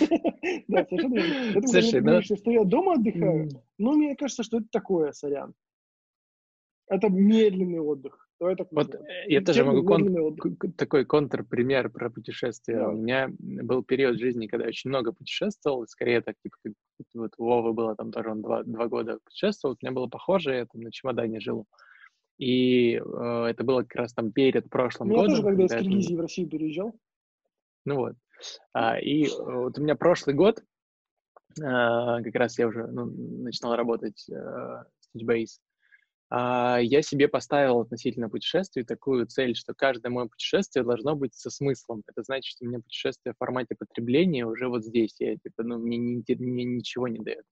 Да, совершенно верно. Слушай, ну что я дома отдыхаю, ну, мне кажется, что это такое, сорян. Это медленный отдых. Давай так вот э, я тоже могу кон- такой контрпример про путешествия. Да. У меня был период жизни, когда я очень много путешествовал, скорее так, типа, как вот у Вовы было там тоже, он два, два года путешествовал, у меня было похоже, я там на чемодане жил. И э, это было как раз там перед прошлым у годом. Я тоже, когда из Киргизии в Россию переезжал. Ну вот. А, и вот у меня прошлый год, а, как раз я уже ну, начинал работать э, в Stitchbase, я себе поставил относительно путешествий такую цель, что каждое мое путешествие должно быть со смыслом. Это значит, что у меня путешествие в формате потребления уже вот здесь. Я, типа, ну, мне, не, мне ничего не дает.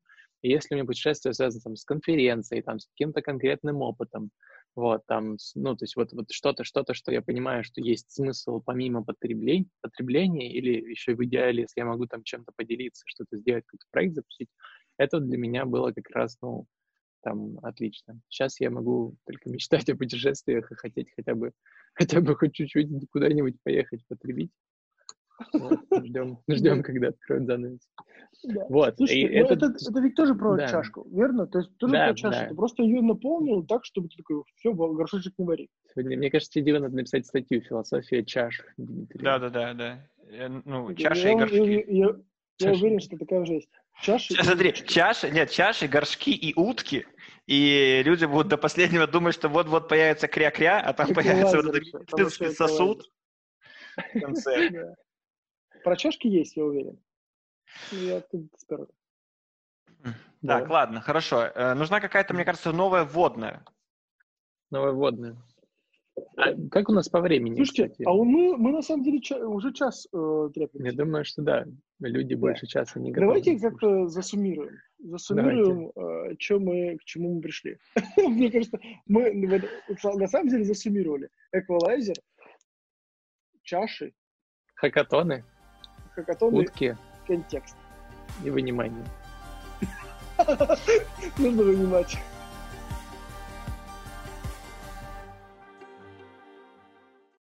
И если у меня путешествие связано там, с конференцией, там, с каким-то конкретным опытом, вот, там, ну, то есть вот, вот что-то, что-то, что я понимаю, что есть смысл помимо потребления, потребления или еще в идеале, если я могу там чем-то поделиться, что-то сделать, какой-то проект запустить, это для меня было как раз, ну, там отлично. Сейчас я могу только мечтать о путешествиях и хотеть хотя бы, хотя бы хоть чуть-чуть куда-нибудь поехать, потребить. Вот, ждем, ждем, когда откроют занавес. Да. Вот. Слушай, и ну, это... Это, это ведь тоже про да. чашку, верно? То есть тоже да, про чашу. Да. Ты просто ее наполнил так, чтобы ты такой, все, горшочек не вари. Сегодня, мне кажется, тебе надо написать статью «Философия чаш». Да, да, да, да. Ну, чаша я, и горшки. Я, я, я уверен, что такая уже есть. Чаши. Смотри, чаши, нет, чаши, горшки и утки, и люди будут до последнего думать, что вот-вот появится кря-кря, а там появится вот этот сосуд в конце. Про чашки есть, я уверен. Я тут спер. Так, ладно, хорошо. Э, нужна какая-то, мне кажется, новая вводная. Новая вводная. А как у нас по времени? Слушайте, кстати? а мы, мы на самом деле ча- уже час э, Я думаю, что да. Люди да. больше часа не готовы. Давайте как-то засуммируем. Засуммируем, э, что мы, к чему мы пришли. Мне кажется, мы на самом деле засуммировали. Эквалайзер, чаши. Хакатоны. Хакатоны. Утки. Контекст. И вынимание. Нужно вынимать.